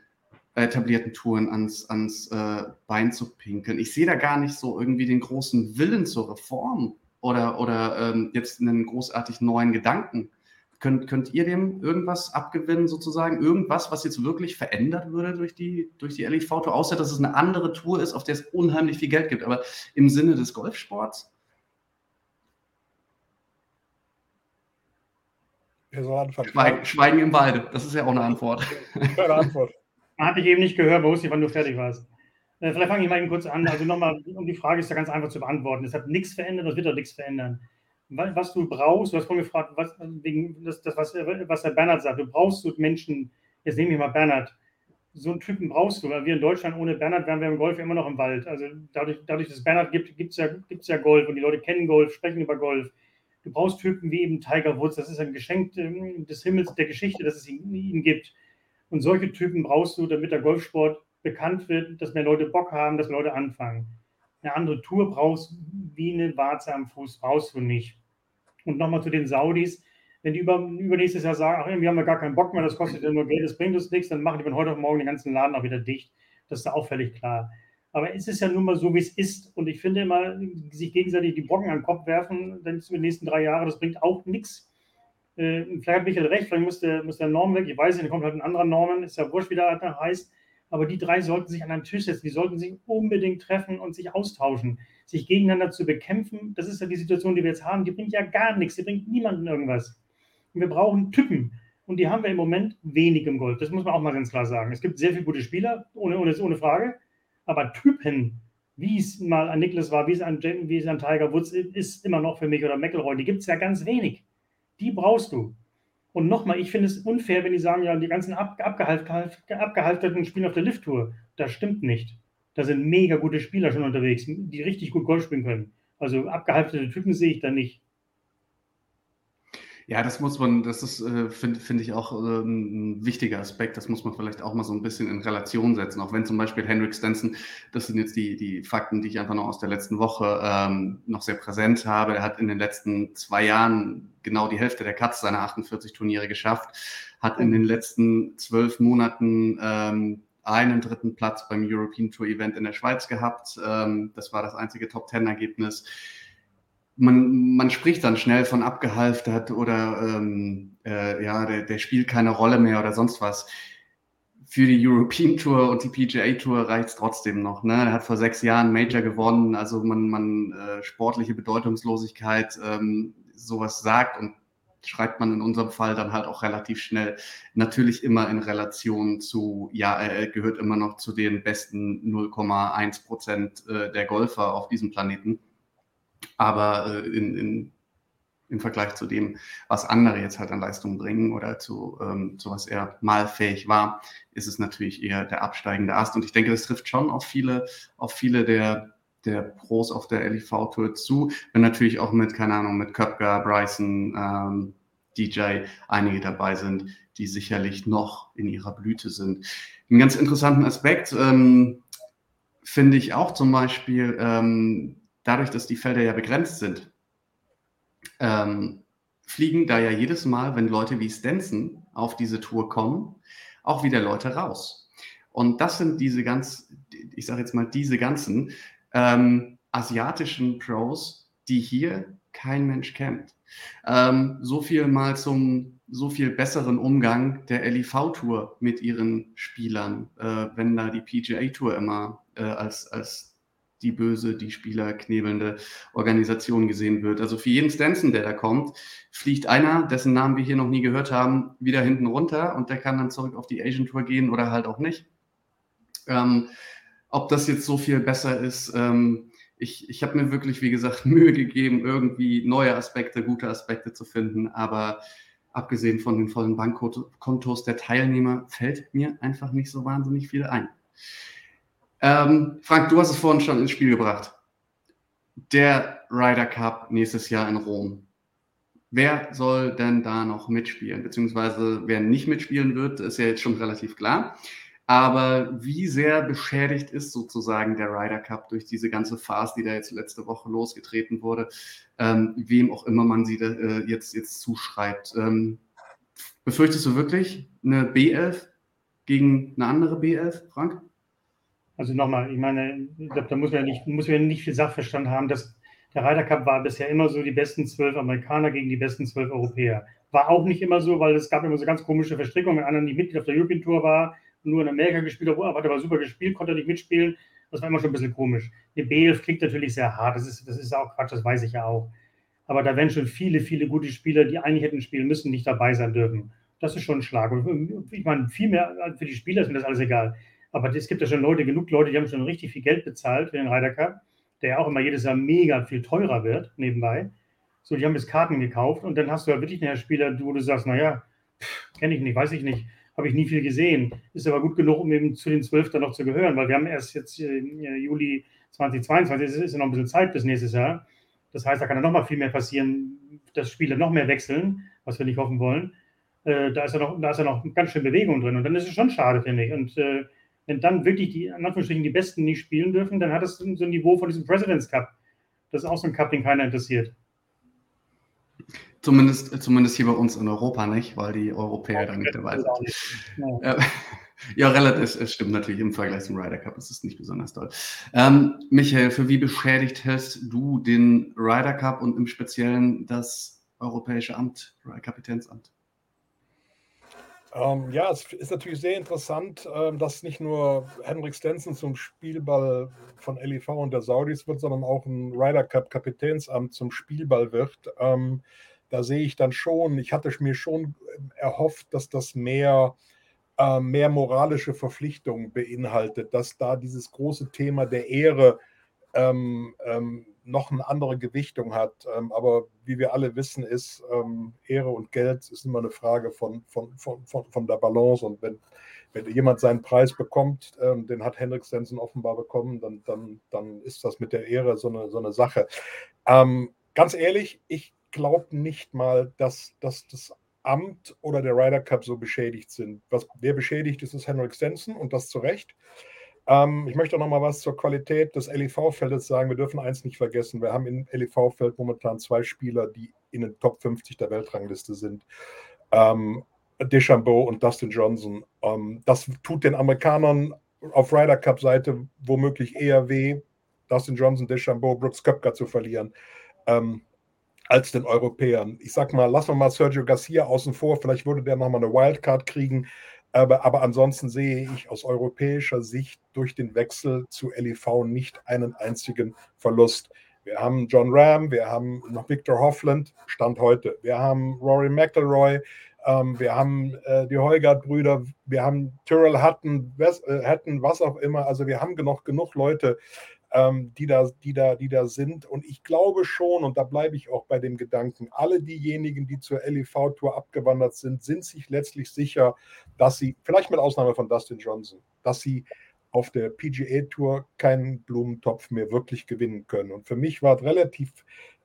etablierten Touren ans, ans äh, Bein zu pinkeln. Ich sehe da gar nicht so irgendwie den großen Willen zur Reform oder, oder ähm, jetzt einen großartig neuen Gedanken. Könnt, könnt ihr dem irgendwas abgewinnen, sozusagen? Irgendwas, was jetzt wirklich verändert würde durch die, durch die LIV-Tour, außer dass es eine andere Tour ist, auf der es unheimlich viel Geld gibt, aber im Sinne des Golfsports? Schweigen, Schweigen im Walde, das ist ja auch eine Antwort. Keine Antwort. *laughs* Hatte ich eben nicht gehört, ich, wann du fertig warst. Äh, vielleicht fange ich mal eben kurz an. Also nochmal, um die Frage ist ja ganz einfach zu beantworten. Es hat nichts verändert, es wird auch nichts verändern. Was du brauchst, du hast vorhin gefragt, was, wegen das, das was, was der Bernhard sagt, du brauchst so Menschen, jetzt nehme ich mal Bernhard, so einen Typen brauchst du, weil wir in Deutschland ohne Bernhard wären wir im Golf immer noch im Wald. Also dadurch, dadurch dass es Bernhard gibt, gibt es ja, gibt's ja Golf und die Leute kennen Golf, sprechen über Golf. Du brauchst Typen wie eben Tiger Woods, das ist ein Geschenk ähm, des Himmels, der Geschichte, dass es ihn, ihn gibt. Und solche Typen brauchst du, damit der Golfsport bekannt wird, dass mehr Leute Bock haben, dass mehr Leute anfangen. Eine andere Tour brauchst wie eine Warze am Fuß, brauchst du nicht. Und nochmal zu den Saudis, wenn die über, übernächstes Jahr sagen, ach, wir haben ja gar keinen Bock mehr, das kostet ja nur Geld, das bringt uns nichts, dann machen die von heute auf morgen den ganzen Laden auch wieder dicht. Das ist da auch klar. Aber es ist ja nun mal so, wie es ist. Und ich finde immer, sich gegenseitig die Brocken an den Kopf werfen, dann für die nächsten drei Jahre, das bringt auch nichts. Äh, vielleicht hat Michael recht, vielleicht muss der, muss der Norm weg. Ich weiß nicht, da kommt halt ein anderer Norman, ist ja wurscht, wie der heißt. Aber die drei sollten sich an einem Tisch setzen, die sollten sich unbedingt treffen und sich austauschen, sich gegeneinander zu bekämpfen. Das ist ja die Situation, die wir jetzt haben. Die bringt ja gar nichts, die bringt niemanden irgendwas. Und wir brauchen Typen. Und die haben wir im Moment wenig im Golf. Das muss man auch mal ganz klar sagen. Es gibt sehr viele gute Spieler, ohne, ohne, ohne Frage. Aber Typen, wie es mal an Nicholas war, wie es an, wie es an Tiger Woods ist, immer noch für mich oder McElroy, die gibt es ja ganz wenig. Die brauchst du. Und nochmal, ich finde es unfair, wenn die sagen, ja, die ganzen ab, abgehalfterten spielen auf der Lift-Tour. Das stimmt nicht. Da sind mega gute Spieler schon unterwegs, die richtig gut Golf spielen können. Also abgehalfterte Typen sehe ich da nicht. Ja, das muss man, das ist, äh, finde find ich auch äh, ein wichtiger Aspekt. Das muss man vielleicht auch mal so ein bisschen in Relation setzen. Auch wenn zum Beispiel Henrik Stenson, das sind jetzt die, die Fakten, die ich einfach noch aus der letzten Woche ähm, noch sehr präsent habe. Er hat in den letzten zwei Jahren genau die Hälfte der Cuts seiner 48 Turniere geschafft, hat in den letzten zwölf Monaten ähm, einen dritten Platz beim European Tour Event in der Schweiz gehabt. Ähm, das war das einzige Top-10-Ergebnis man, man spricht dann schnell von abgehalftert oder ähm, äh, ja, der, der spielt keine Rolle mehr oder sonst was. Für die European Tour und die PGA Tour reicht es trotzdem noch. Ne? Er hat vor sechs Jahren Major gewonnen, also man, man äh, sportliche Bedeutungslosigkeit ähm, sowas sagt und schreibt man in unserem Fall dann halt auch relativ schnell. Natürlich immer in Relation zu, ja, er gehört immer noch zu den besten 0,1 Prozent äh, der Golfer auf diesem Planeten. Aber äh, in, in, im Vergleich zu dem, was andere jetzt halt an Leistung bringen oder zu, ähm, zu was er mal fähig war, ist es natürlich eher der absteigende Ast. Und ich denke, das trifft schon auf viele, auf viele der, der Pros auf der LIV-Tour zu. Wenn natürlich auch mit, keine Ahnung, mit Köpker, Bryson, ähm, DJ einige dabei sind, die sicherlich noch in ihrer Blüte sind. Einen ganz interessanten Aspekt ähm, finde ich auch zum Beispiel, ähm, dadurch, dass die Felder ja begrenzt sind, ähm, fliegen da ja jedes Mal, wenn Leute wie Stenson auf diese Tour kommen, auch wieder Leute raus. Und das sind diese ganz, ich sage jetzt mal, diese ganzen ähm, asiatischen Pros, die hier kein Mensch kennt. Ähm, so viel mal zum so viel besseren Umgang der LIV-Tour mit ihren Spielern, äh, wenn da die PGA-Tour immer äh, als, als die böse, die Spieler knebelnde Organisation gesehen wird. Also für jeden Stanson, der da kommt, fliegt einer, dessen Namen wir hier noch nie gehört haben, wieder hinten runter und der kann dann zurück auf die Asian Tour gehen oder halt auch nicht. Ähm, ob das jetzt so viel besser ist, ähm, ich, ich habe mir wirklich, wie gesagt, *laughs* Mühe gegeben, irgendwie neue Aspekte, gute Aspekte zu finden, aber abgesehen von den vollen Bankkontos der Teilnehmer fällt mir einfach nicht so wahnsinnig viel ein. Ähm, Frank, du hast es vorhin schon ins Spiel gebracht. Der Ryder Cup nächstes Jahr in Rom. Wer soll denn da noch mitspielen? Beziehungsweise wer nicht mitspielen wird, ist ja jetzt schon relativ klar. Aber wie sehr beschädigt ist sozusagen der Ryder Cup durch diese ganze Phase, die da jetzt letzte Woche losgetreten wurde, ähm, wem auch immer man sie da, äh, jetzt, jetzt zuschreibt. Ähm, befürchtest du wirklich eine B11 gegen eine andere B11, Frank? Also nochmal, ich meine, glaube, da muss man, nicht, muss man nicht viel Sachverstand haben. Dass der Ryder Cup war bisher immer so die besten zwölf Amerikaner gegen die besten zwölf Europäer. War auch nicht immer so, weil es gab immer so ganz komische Verstrickungen, einer nicht Mitglied auf der European Tour war nur in Amerika gespielt hat, hat aber super gespielt, konnte nicht mitspielen. Das war immer schon ein bisschen komisch. Die B11 klingt natürlich sehr hart, das ist, das ist auch Quatsch, das weiß ich ja auch. Aber da werden schon viele, viele gute Spieler, die eigentlich hätten spielen müssen, nicht dabei sein dürfen. Das ist schon ein Schlag. Und ich meine, viel mehr für die Spieler ist mir das alles egal. Aber es gibt ja schon Leute, genug Leute, die haben schon richtig viel Geld bezahlt für den Ryder Cup, der ja auch immer jedes Jahr mega viel teurer wird, nebenbei. So, die haben jetzt Karten gekauft und dann hast du ja wirklich einen Spieler, wo du sagst, naja, kenne ich nicht, weiß ich nicht, habe ich nie viel gesehen. Ist aber gut genug, um eben zu den zwölf dann noch zu gehören, weil wir haben erst jetzt äh, Juli 2022, es ist ja noch ein bisschen Zeit bis nächstes Jahr. Das heißt, da kann ja noch mal viel mehr passieren, dass Spieler noch mehr wechseln, was wir nicht hoffen wollen. Äh, da, ist ja noch, da ist ja noch ganz schön Bewegung drin und dann ist es schon schade, finde ich. Und äh, wenn dann wirklich die, in Anführungsstrichen, die Besten nicht spielen dürfen, dann hat es so ein Niveau von diesem President's Cup. Das ist auch so ein Cup, den keiner interessiert. Zumindest, zumindest hier bei uns in Europa nicht, weil die Europäer dann nicht dabei sind. Ja. *laughs* ja, relativ, es stimmt natürlich im Vergleich zum Ryder Cup, es ist nicht besonders toll. Ähm, Michael, für wie beschädigt hältst du den Ryder Cup und im Speziellen das Europäische Amt, Kapitänsamt? Ähm, ja, es ist natürlich sehr interessant, ähm, dass nicht nur Henrik Stenson zum Spielball von LIV und der Saudis wird, sondern auch ein Ryder Cup Kapitänsamt zum Spielball wird. Ähm, da sehe ich dann schon, ich hatte mir schon erhofft, dass das mehr, äh, mehr moralische Verpflichtungen beinhaltet, dass da dieses große Thema der Ehre ähm, ähm, noch eine andere Gewichtung hat. Ähm, aber wie wir alle wissen, ist ähm, Ehre und Geld ist immer eine Frage von, von, von, von, von der Balance. Und wenn, wenn jemand seinen Preis bekommt, ähm, den hat Henrik Stenson offenbar bekommen, dann, dann, dann ist das mit der Ehre so eine, so eine Sache. Ganz ehrlich, ich glaube nicht mal, dass, dass das Amt oder der Ryder Cup so beschädigt sind. Was, wer beschädigt ist, ist Henrik Stenson und das zu Recht. Ähm, ich möchte noch mal was zur Qualität des LEV-Feldes sagen. Wir dürfen eins nicht vergessen. Wir haben im LEV-Feld momentan zwei Spieler, die in den Top 50 der Weltrangliste sind. Ähm, Deschambeau und Dustin Johnson. Ähm, das tut den Amerikanern auf Ryder Cup-Seite womöglich eher weh, Dustin Johnson, Deschambeau, Brooks Köpker zu verlieren, ähm, als den Europäern. Ich sag mal, lassen wir mal Sergio Garcia außen vor. Vielleicht würde der nochmal eine Wildcard kriegen. Aber, aber ansonsten sehe ich aus europäischer Sicht durch den Wechsel zu LEV nicht einen einzigen Verlust. Wir haben John Ram, wir haben noch Victor Hoffland, Stand heute. Wir haben Rory McElroy, ähm, wir haben äh, die Heugard-Brüder, wir haben Tyrrell Hutton, was, äh, Hutton, was auch immer. Also wir haben genug, genug Leute, ähm, die, da, die, da, die da sind. Und ich glaube schon, und da bleibe ich auch bei dem Gedanken, alle diejenigen, die zur LEV-Tour abgewandert sind, sind sich letztlich sicher, dass sie, vielleicht mit Ausnahme von Dustin Johnson, dass sie auf der PGA Tour keinen Blumentopf mehr wirklich gewinnen können. Und für mich war es relativ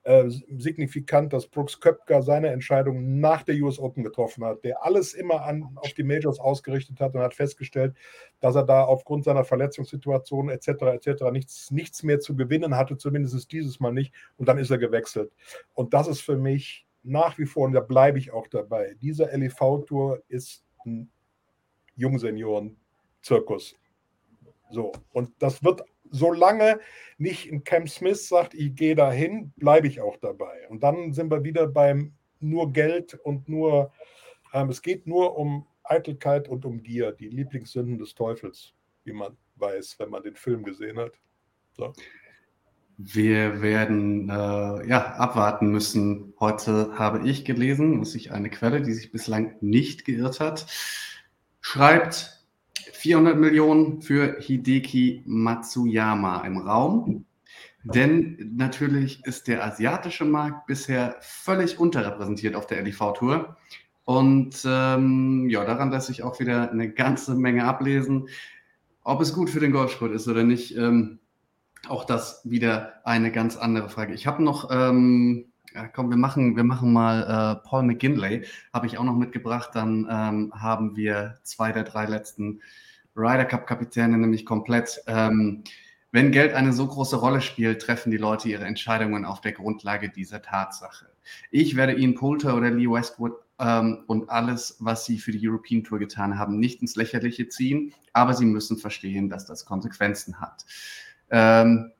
äh, signifikant, dass Brooks Köpker seine Entscheidung nach der US Open getroffen hat, der alles immer an, auf die Majors ausgerichtet hat und hat festgestellt, dass er da aufgrund seiner Verletzungssituation etc. etc. nichts, nichts mehr zu gewinnen hatte, zumindest dieses Mal nicht. Und dann ist er gewechselt. Und das ist für mich nach wie vor, und da bleibe ich auch dabei, dieser LEV-Tour ist ein Jungsenioren-Zirkus. So, und das wird, solange nicht ein Cam Smith sagt, ich gehe dahin, bleibe ich auch dabei. Und dann sind wir wieder beim nur Geld und nur, ähm, es geht nur um Eitelkeit und um Gier, die Lieblingssünden des Teufels, wie man weiß, wenn man den Film gesehen hat. So. Wir werden äh, ja, abwarten müssen. Heute habe ich gelesen, dass sich eine Quelle, die sich bislang nicht geirrt hat, schreibt, 400 Millionen für Hideki Matsuyama im Raum. Denn natürlich ist der asiatische Markt bisher völlig unterrepräsentiert auf der LIV-Tour. Und ähm, ja, daran lässt sich auch wieder eine ganze Menge ablesen. Ob es gut für den Golfsport ist oder nicht, ähm, auch das wieder eine ganz andere Frage. Ich habe noch, ähm, ja, komm, wir machen, wir machen mal äh, Paul McGinley, habe ich auch noch mitgebracht. Dann ähm, haben wir zwei der drei letzten Ryder Cup-Kapitäne nämlich komplett. Ähm, wenn Geld eine so große Rolle spielt, treffen die Leute ihre Entscheidungen auf der Grundlage dieser Tatsache. Ich werde Ihnen Poulter oder Lee Westwood ähm, und alles, was sie für die European Tour getan haben, nicht ins Lächerliche ziehen, aber sie müssen verstehen, dass das Konsequenzen hat. Ähm,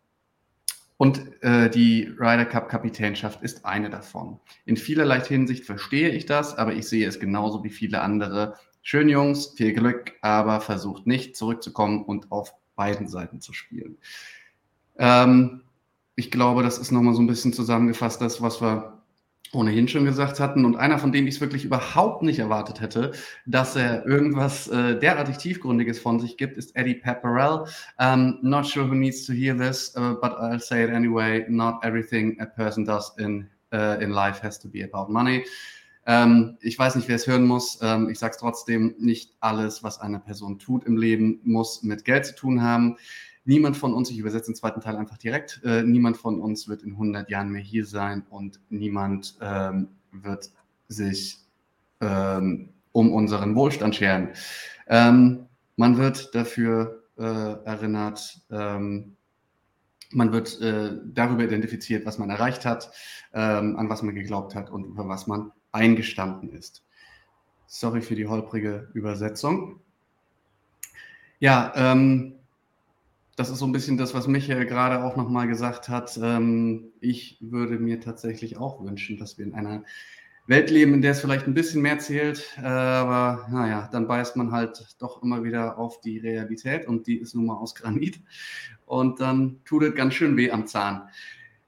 und äh, die Ryder Cup Kapitänschaft ist eine davon. In vielerlei Hinsicht verstehe ich das, aber ich sehe es genauso wie viele andere Schön, Jungs, viel Glück, aber versucht nicht zurückzukommen und auf beiden Seiten zu spielen. Ähm, ich glaube, das ist nochmal so ein bisschen zusammengefasst, das, was wir ohnehin schon gesagt hatten. Und einer, von dem ich es wirklich überhaupt nicht erwartet hätte, dass er irgendwas äh, derartig Tiefgründiges von sich gibt, ist Eddie Pepperell. Um, not sure who needs to hear this, uh, but I'll say it anyway. Not everything a person does in, uh, in life has to be about money. Ähm, ich weiß nicht, wer es hören muss. Ähm, ich sage es trotzdem, nicht alles, was eine Person tut im Leben, muss mit Geld zu tun haben. Niemand von uns, ich übersetze den zweiten Teil einfach direkt, äh, niemand von uns wird in 100 Jahren mehr hier sein und niemand ähm, wird sich ähm, um unseren Wohlstand scheren. Ähm, man wird dafür äh, erinnert, ähm, man wird äh, darüber identifiziert, was man erreicht hat, ähm, an was man geglaubt hat und über was man eingestanden ist. Sorry für die holprige Übersetzung. Ja, ähm, das ist so ein bisschen das, was Michael gerade auch nochmal gesagt hat. Ähm, ich würde mir tatsächlich auch wünschen, dass wir in einer Welt leben, in der es vielleicht ein bisschen mehr zählt. Äh, aber naja, dann beißt man halt doch immer wieder auf die Realität und die ist nun mal aus Granit. Und dann tut es ganz schön weh am Zahn.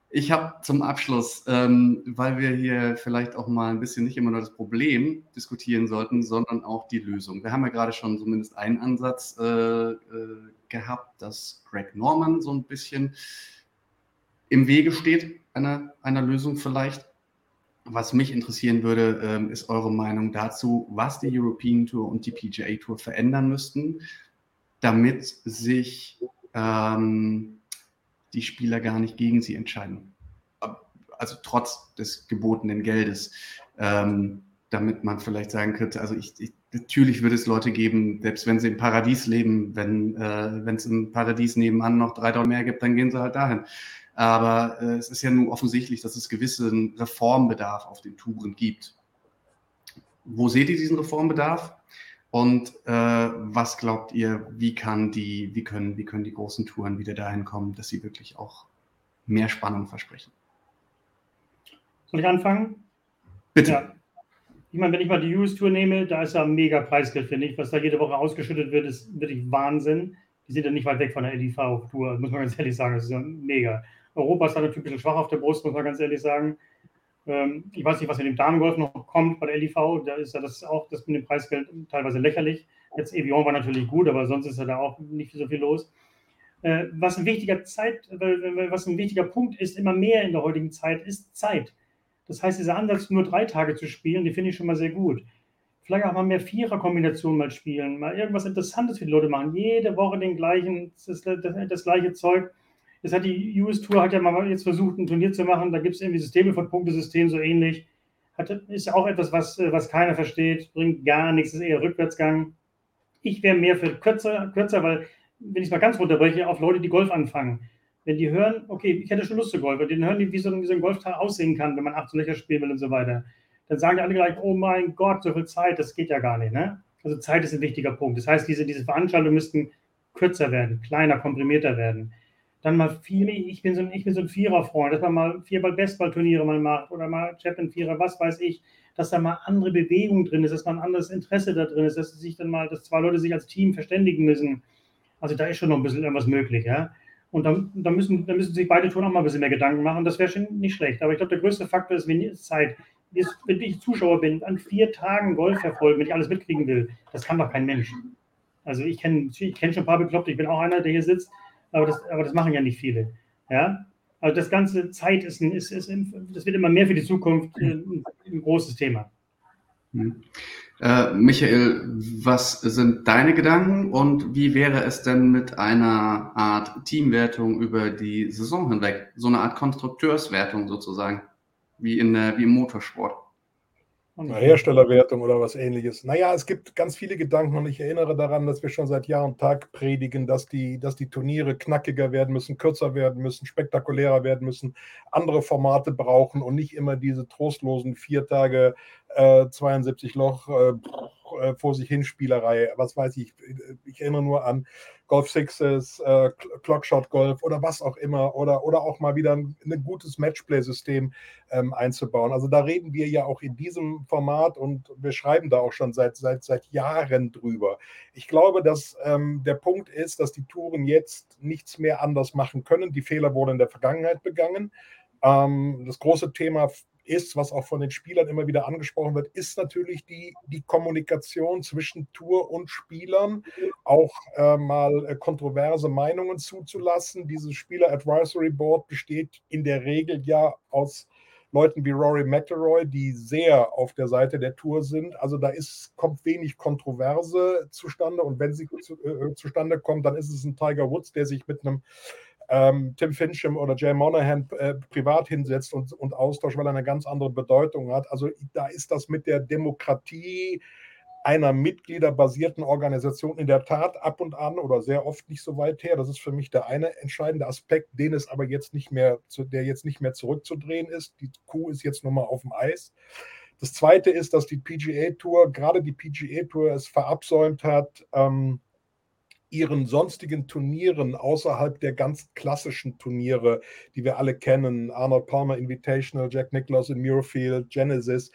Ich habe zum Abschluss, ähm, weil wir hier vielleicht auch mal ein bisschen nicht immer nur das Problem diskutieren sollten, sondern auch die Lösung. Wir haben ja gerade schon zumindest einen Ansatz äh, äh, gehabt, dass Greg Norman so ein bisschen im Wege steht einer, einer Lösung vielleicht. Was mich interessieren würde, ähm, ist eure Meinung dazu, was die European Tour und die PGA Tour verändern müssten, damit sich ähm, die Spieler gar nicht gegen sie entscheiden. Also trotz des gebotenen Geldes. Ähm, damit man vielleicht sagen könnte, also ich, ich, natürlich würde es Leute geben, selbst wenn sie im Paradies leben, wenn äh, es im Paradies nebenan noch drei Dollar mehr gibt, dann gehen sie halt dahin. Aber äh, es ist ja nun offensichtlich, dass es gewissen Reformbedarf auf den Touren gibt. Wo seht ihr diesen Reformbedarf? Und äh, was glaubt ihr, wie, kann die, wie, können, wie können die großen Touren wieder dahin kommen, dass sie wirklich auch mehr Spannung versprechen? Soll ich anfangen? Bitte. Ja. Ich meine, wenn ich mal die US-Tour nehme, da ist ja ein mega Preisgeld, finde ich. Was da jede Woche ausgeschüttet wird, ist wirklich Wahnsinn. Die sind ja nicht weit weg von der LIV-Tour, muss man ganz ehrlich sagen. Das ist ja mega. Europa ist da natürlich ein bisschen schwach auf der Brust, muss man ganz ehrlich sagen. Ähm, ich weiß nicht, was in dem Damengolf noch kommt bei der LIV. Da ist ja das auch das mit dem Preisgeld teilweise lächerlich. Jetzt Evian war natürlich gut, aber sonst ist ja da auch nicht so viel los. Äh, was ein wichtiger Zeit, was ein wichtiger Punkt ist, immer mehr in der heutigen Zeit, ist Zeit. Das heißt, dieser Ansatz, nur drei Tage zu spielen, die finde ich schon mal sehr gut. Vielleicht auch mal mehr Vierer-Kombinationen mal spielen, mal irgendwas Interessantes für die Leute machen. Jede Woche den gleichen, das, das, das gleiche Zeug. Jetzt hat die US Tour hat ja mal jetzt versucht, ein Turnier zu machen. Da gibt es irgendwie Systeme von Punktesystem so ähnlich. Hat, ist ja auch etwas, was, was keiner versteht, bringt gar nichts, ist eher Rückwärtsgang. Ich wäre mehr für kürzer, kürzer, weil, wenn ich es mal ganz runterbreche, auf Leute, die Golf anfangen. Wenn die hören, okay, ich hätte schon Lust zu Golf, dann hören die, wie so, wie so ein Golftag aussehen kann, wenn man 18 Löcher spielen will und so weiter. Dann sagen die alle gleich, oh mein Gott, so viel Zeit, das geht ja gar nicht. Ne? Also Zeit ist ein wichtiger Punkt. Das heißt, diese, diese Veranstaltungen müssten kürzer werden, kleiner, komprimierter werden dann mal viel, ich bin so ein, ich bin so ein Vierer-Freund, dass man mal Vierball Bestball-Turniere mal macht oder mal Champion Vierer, was weiß ich, dass da mal andere Bewegung drin ist, dass mal ein anderes Interesse da drin ist, dass sich dann mal, dass zwei Leute sich als Team verständigen müssen. Also da ist schon noch ein bisschen irgendwas möglich, ja. Und dann, dann, müssen, dann müssen sich beide Touren auch mal ein bisschen mehr Gedanken machen. Das wäre schon nicht schlecht. Aber ich glaube, der größte Faktor ist, wenn die Zeit. Wenn ich Zuschauer bin, an vier Tagen Golf verfolgen, wenn ich alles mitkriegen will, das kann doch kein Mensch. Also ich kenne ich kenn schon ein paar Bekloppte. Ich bin auch einer, der hier sitzt aber das, aber das machen ja nicht viele. Ja? Also das ganze Zeit ist, ist, ist das wird immer mehr für die Zukunft ein, ein großes Thema. Hm. Äh, Michael, was sind deine Gedanken und wie wäre es denn mit einer Art Teamwertung über die Saison hinweg? So eine Art Konstrukteurswertung sozusagen, wie, in, wie im Motorsport? Eine Herstellerwertung oder was ähnliches. Naja, es gibt ganz viele Gedanken und ich erinnere daran, dass wir schon seit Jahr und Tag predigen, dass die, dass die Turniere knackiger werden müssen, kürzer werden müssen, spektakulärer werden müssen, andere Formate brauchen und nicht immer diese trostlosen vier Tage äh, 72 Loch äh, äh, vor sich hin Spielerei. Was weiß ich, ich erinnere nur an Golf Sixes, äh, Clockshot Golf oder was auch immer oder, oder auch mal wieder ein, ein gutes Matchplay-System ähm, einzubauen. Also da reden wir ja auch in diesem Format und wir schreiben da auch schon seit, seit, seit Jahren drüber. Ich glaube, dass ähm, der Punkt ist, dass die Touren jetzt nichts mehr anders machen können. Die Fehler wurden in der Vergangenheit begangen. Ähm, das große Thema ist, was auch von den Spielern immer wieder angesprochen wird, ist natürlich die, die Kommunikation zwischen Tour und Spielern, auch äh, mal äh, kontroverse Meinungen zuzulassen. Dieses Spieler Advisory Board besteht in der Regel ja aus Leuten wie Rory McIlroy, die sehr auf der Seite der Tour sind. Also da ist, kommt wenig Kontroverse zustande und wenn sie zu, äh, zustande kommt, dann ist es ein Tiger Woods, der sich mit einem ähm, Tim Fincham oder Jay Monahan äh, privat hinsetzt und, und austauscht, weil er eine ganz andere Bedeutung hat. Also da ist das mit der Demokratie einer mitgliederbasierten Organisation in der Tat ab und an oder sehr oft nicht so weit her. Das ist für mich der eine entscheidende Aspekt, den es aber jetzt nicht mehr, der jetzt nicht mehr zurückzudrehen ist. Die Kuh ist jetzt nochmal auf dem Eis. Das zweite ist, dass die PGA Tour, gerade die PGA Tour, es verabsäumt hat, ähm, ihren sonstigen Turnieren außerhalb der ganz klassischen Turniere, die wir alle kennen, Arnold Palmer Invitational, Jack Nicklaus in Muirfield, Genesis,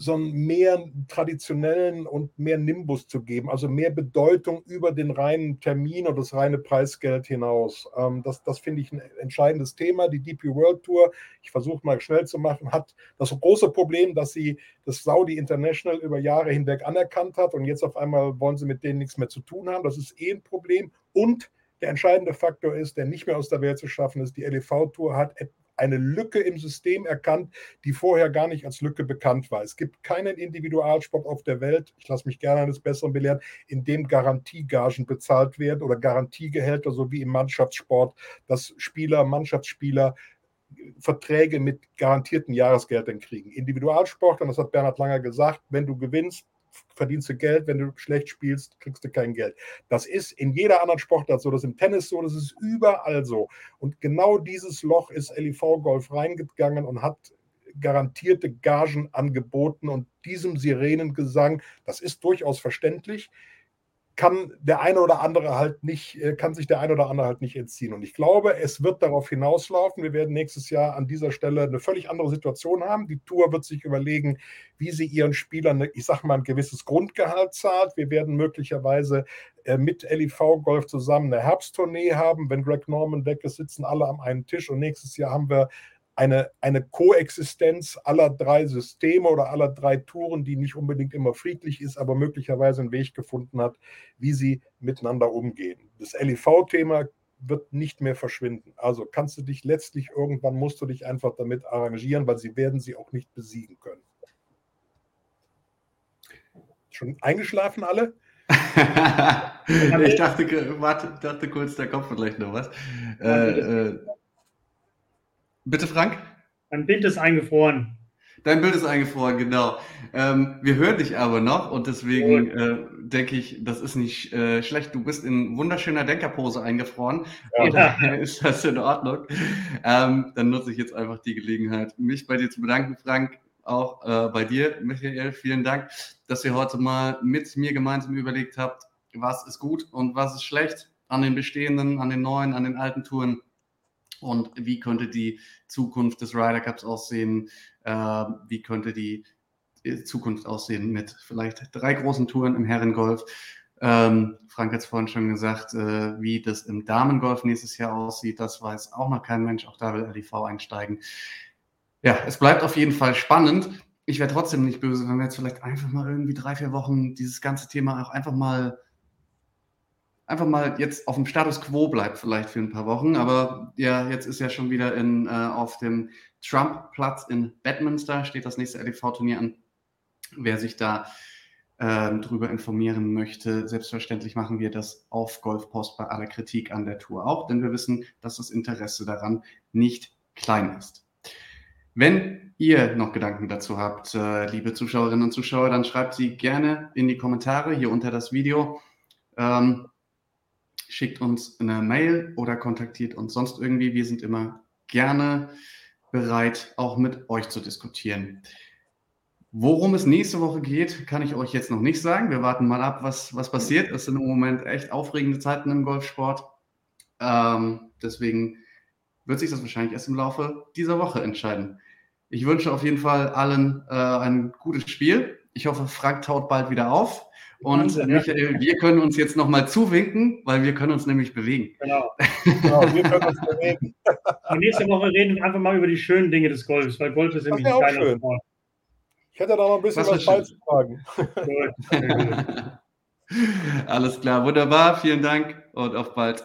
so einen mehr traditionellen und mehr Nimbus zu geben, also mehr Bedeutung über den reinen Termin und das reine Preisgeld hinaus. Ähm, das das finde ich ein entscheidendes Thema. Die DP World Tour, ich versuche mal schnell zu machen, hat das große Problem, dass sie das Saudi International über Jahre hinweg anerkannt hat und jetzt auf einmal wollen sie mit denen nichts mehr zu tun haben. Das ist eh ein Problem. Und der entscheidende Faktor ist, der nicht mehr aus der Welt zu schaffen ist, die LEV Tour hat eine Lücke im System erkannt, die vorher gar nicht als Lücke bekannt war. Es gibt keinen Individualsport auf der Welt, ich lasse mich gerne eines Besseren belehren, in dem Garantiegagen bezahlt werden oder Garantiegehälter, so wie im Mannschaftssport, dass Spieler, Mannschaftsspieler Verträge mit garantierten Jahresgeldern kriegen. Individualsport, und das hat Bernhard Langer gesagt, wenn du gewinnst, verdienst du Geld, wenn du schlecht spielst, kriegst du kein Geld. Das ist in jeder anderen Sportart so, das ist im Tennis so, das ist überall so. Und genau dieses Loch ist LIV Golf reingegangen und hat garantierte Gagen angeboten und diesem Sirenengesang, das ist durchaus verständlich, kann der eine oder andere halt nicht, äh, kann sich der eine oder andere halt nicht entziehen. Und ich glaube, es wird darauf hinauslaufen. Wir werden nächstes Jahr an dieser Stelle eine völlig andere Situation haben. Die Tour wird sich überlegen, wie sie ihren Spielern, ich sage mal, ein gewisses Grundgehalt zahlt. Wir werden möglicherweise äh, mit LIV Golf zusammen eine Herbsttournee haben. Wenn Greg Norman weg ist, sitzen alle am einen Tisch und nächstes Jahr haben wir eine, eine Koexistenz aller drei Systeme oder aller drei Touren, die nicht unbedingt immer friedlich ist, aber möglicherweise einen Weg gefunden hat, wie sie miteinander umgehen. Das LIV-Thema wird nicht mehr verschwinden. Also kannst du dich letztlich irgendwann musst du dich einfach damit arrangieren, weil sie werden sie auch nicht besiegen können. Schon eingeschlafen alle? *laughs* ich dachte, warte, dachte kurz, da kommt vielleicht noch was. Äh, äh, bitte, Frank? Mein Bild ist eingefroren. Dein Bild ist eingefroren, genau. Ähm, wir hören dich aber noch und deswegen äh, denke ich, das ist nicht äh, schlecht. Du bist in wunderschöner Denkerpose eingefroren. Ja. ist das in Ordnung? Ähm, dann nutze ich jetzt einfach die Gelegenheit, mich bei dir zu bedanken, Frank. Auch äh, bei dir, Michael, vielen Dank, dass ihr heute mal mit mir gemeinsam überlegt habt, was ist gut und was ist schlecht an den bestehenden, an den neuen, an den alten Touren und wie könnte die Zukunft des Ryder Cups aussehen, äh, wie könnte die Zukunft aussehen mit vielleicht drei großen Touren im Herrengolf. Ähm, Frank hat es vorhin schon gesagt, äh, wie das im Damengolf nächstes Jahr aussieht, das weiß auch noch kein Mensch, auch da will LIV einsteigen. Ja, es bleibt auf jeden Fall spannend. Ich wäre trotzdem nicht böse, wenn wir jetzt vielleicht einfach mal irgendwie drei, vier Wochen dieses ganze Thema auch einfach mal einfach mal jetzt auf dem Status quo bleibt, vielleicht für ein paar Wochen. Aber ja, jetzt ist ja schon wieder in, äh, auf dem Trump-Platz in Bedminster, steht das nächste LEV-Turnier an. Wer sich da ähm, darüber informieren möchte, selbstverständlich machen wir das auf Golfpost bei aller Kritik an der Tour auch, denn wir wissen, dass das Interesse daran nicht klein ist. Wenn ihr noch Gedanken dazu habt, äh, liebe Zuschauerinnen und Zuschauer, dann schreibt sie gerne in die Kommentare hier unter das Video. Ähm, schickt uns eine Mail oder kontaktiert uns sonst irgendwie. Wir sind immer gerne bereit, auch mit euch zu diskutieren. Worum es nächste Woche geht, kann ich euch jetzt noch nicht sagen. Wir warten mal ab, was, was passiert. Es sind im Moment echt aufregende Zeiten im Golfsport. Ähm, deswegen wird sich das wahrscheinlich erst im Laufe dieser Woche entscheiden. Ich wünsche auf jeden Fall allen äh, ein gutes Spiel. Ich hoffe, Frank taut bald wieder auf. Und Wahnsinn, Michael, ja. wir können uns jetzt nochmal zuwinken, weil wir können uns nämlich bewegen. Genau. genau wir können uns bewegen. *laughs* Und nächste Woche reden wir einfach mal über die schönen Dinge des Golfs, weil Golf ist nämlich ein geiler Sport. Ich hätte da noch ein bisschen was, was beizutragen. *laughs* *laughs* Alles klar, wunderbar. Vielen Dank und auf bald.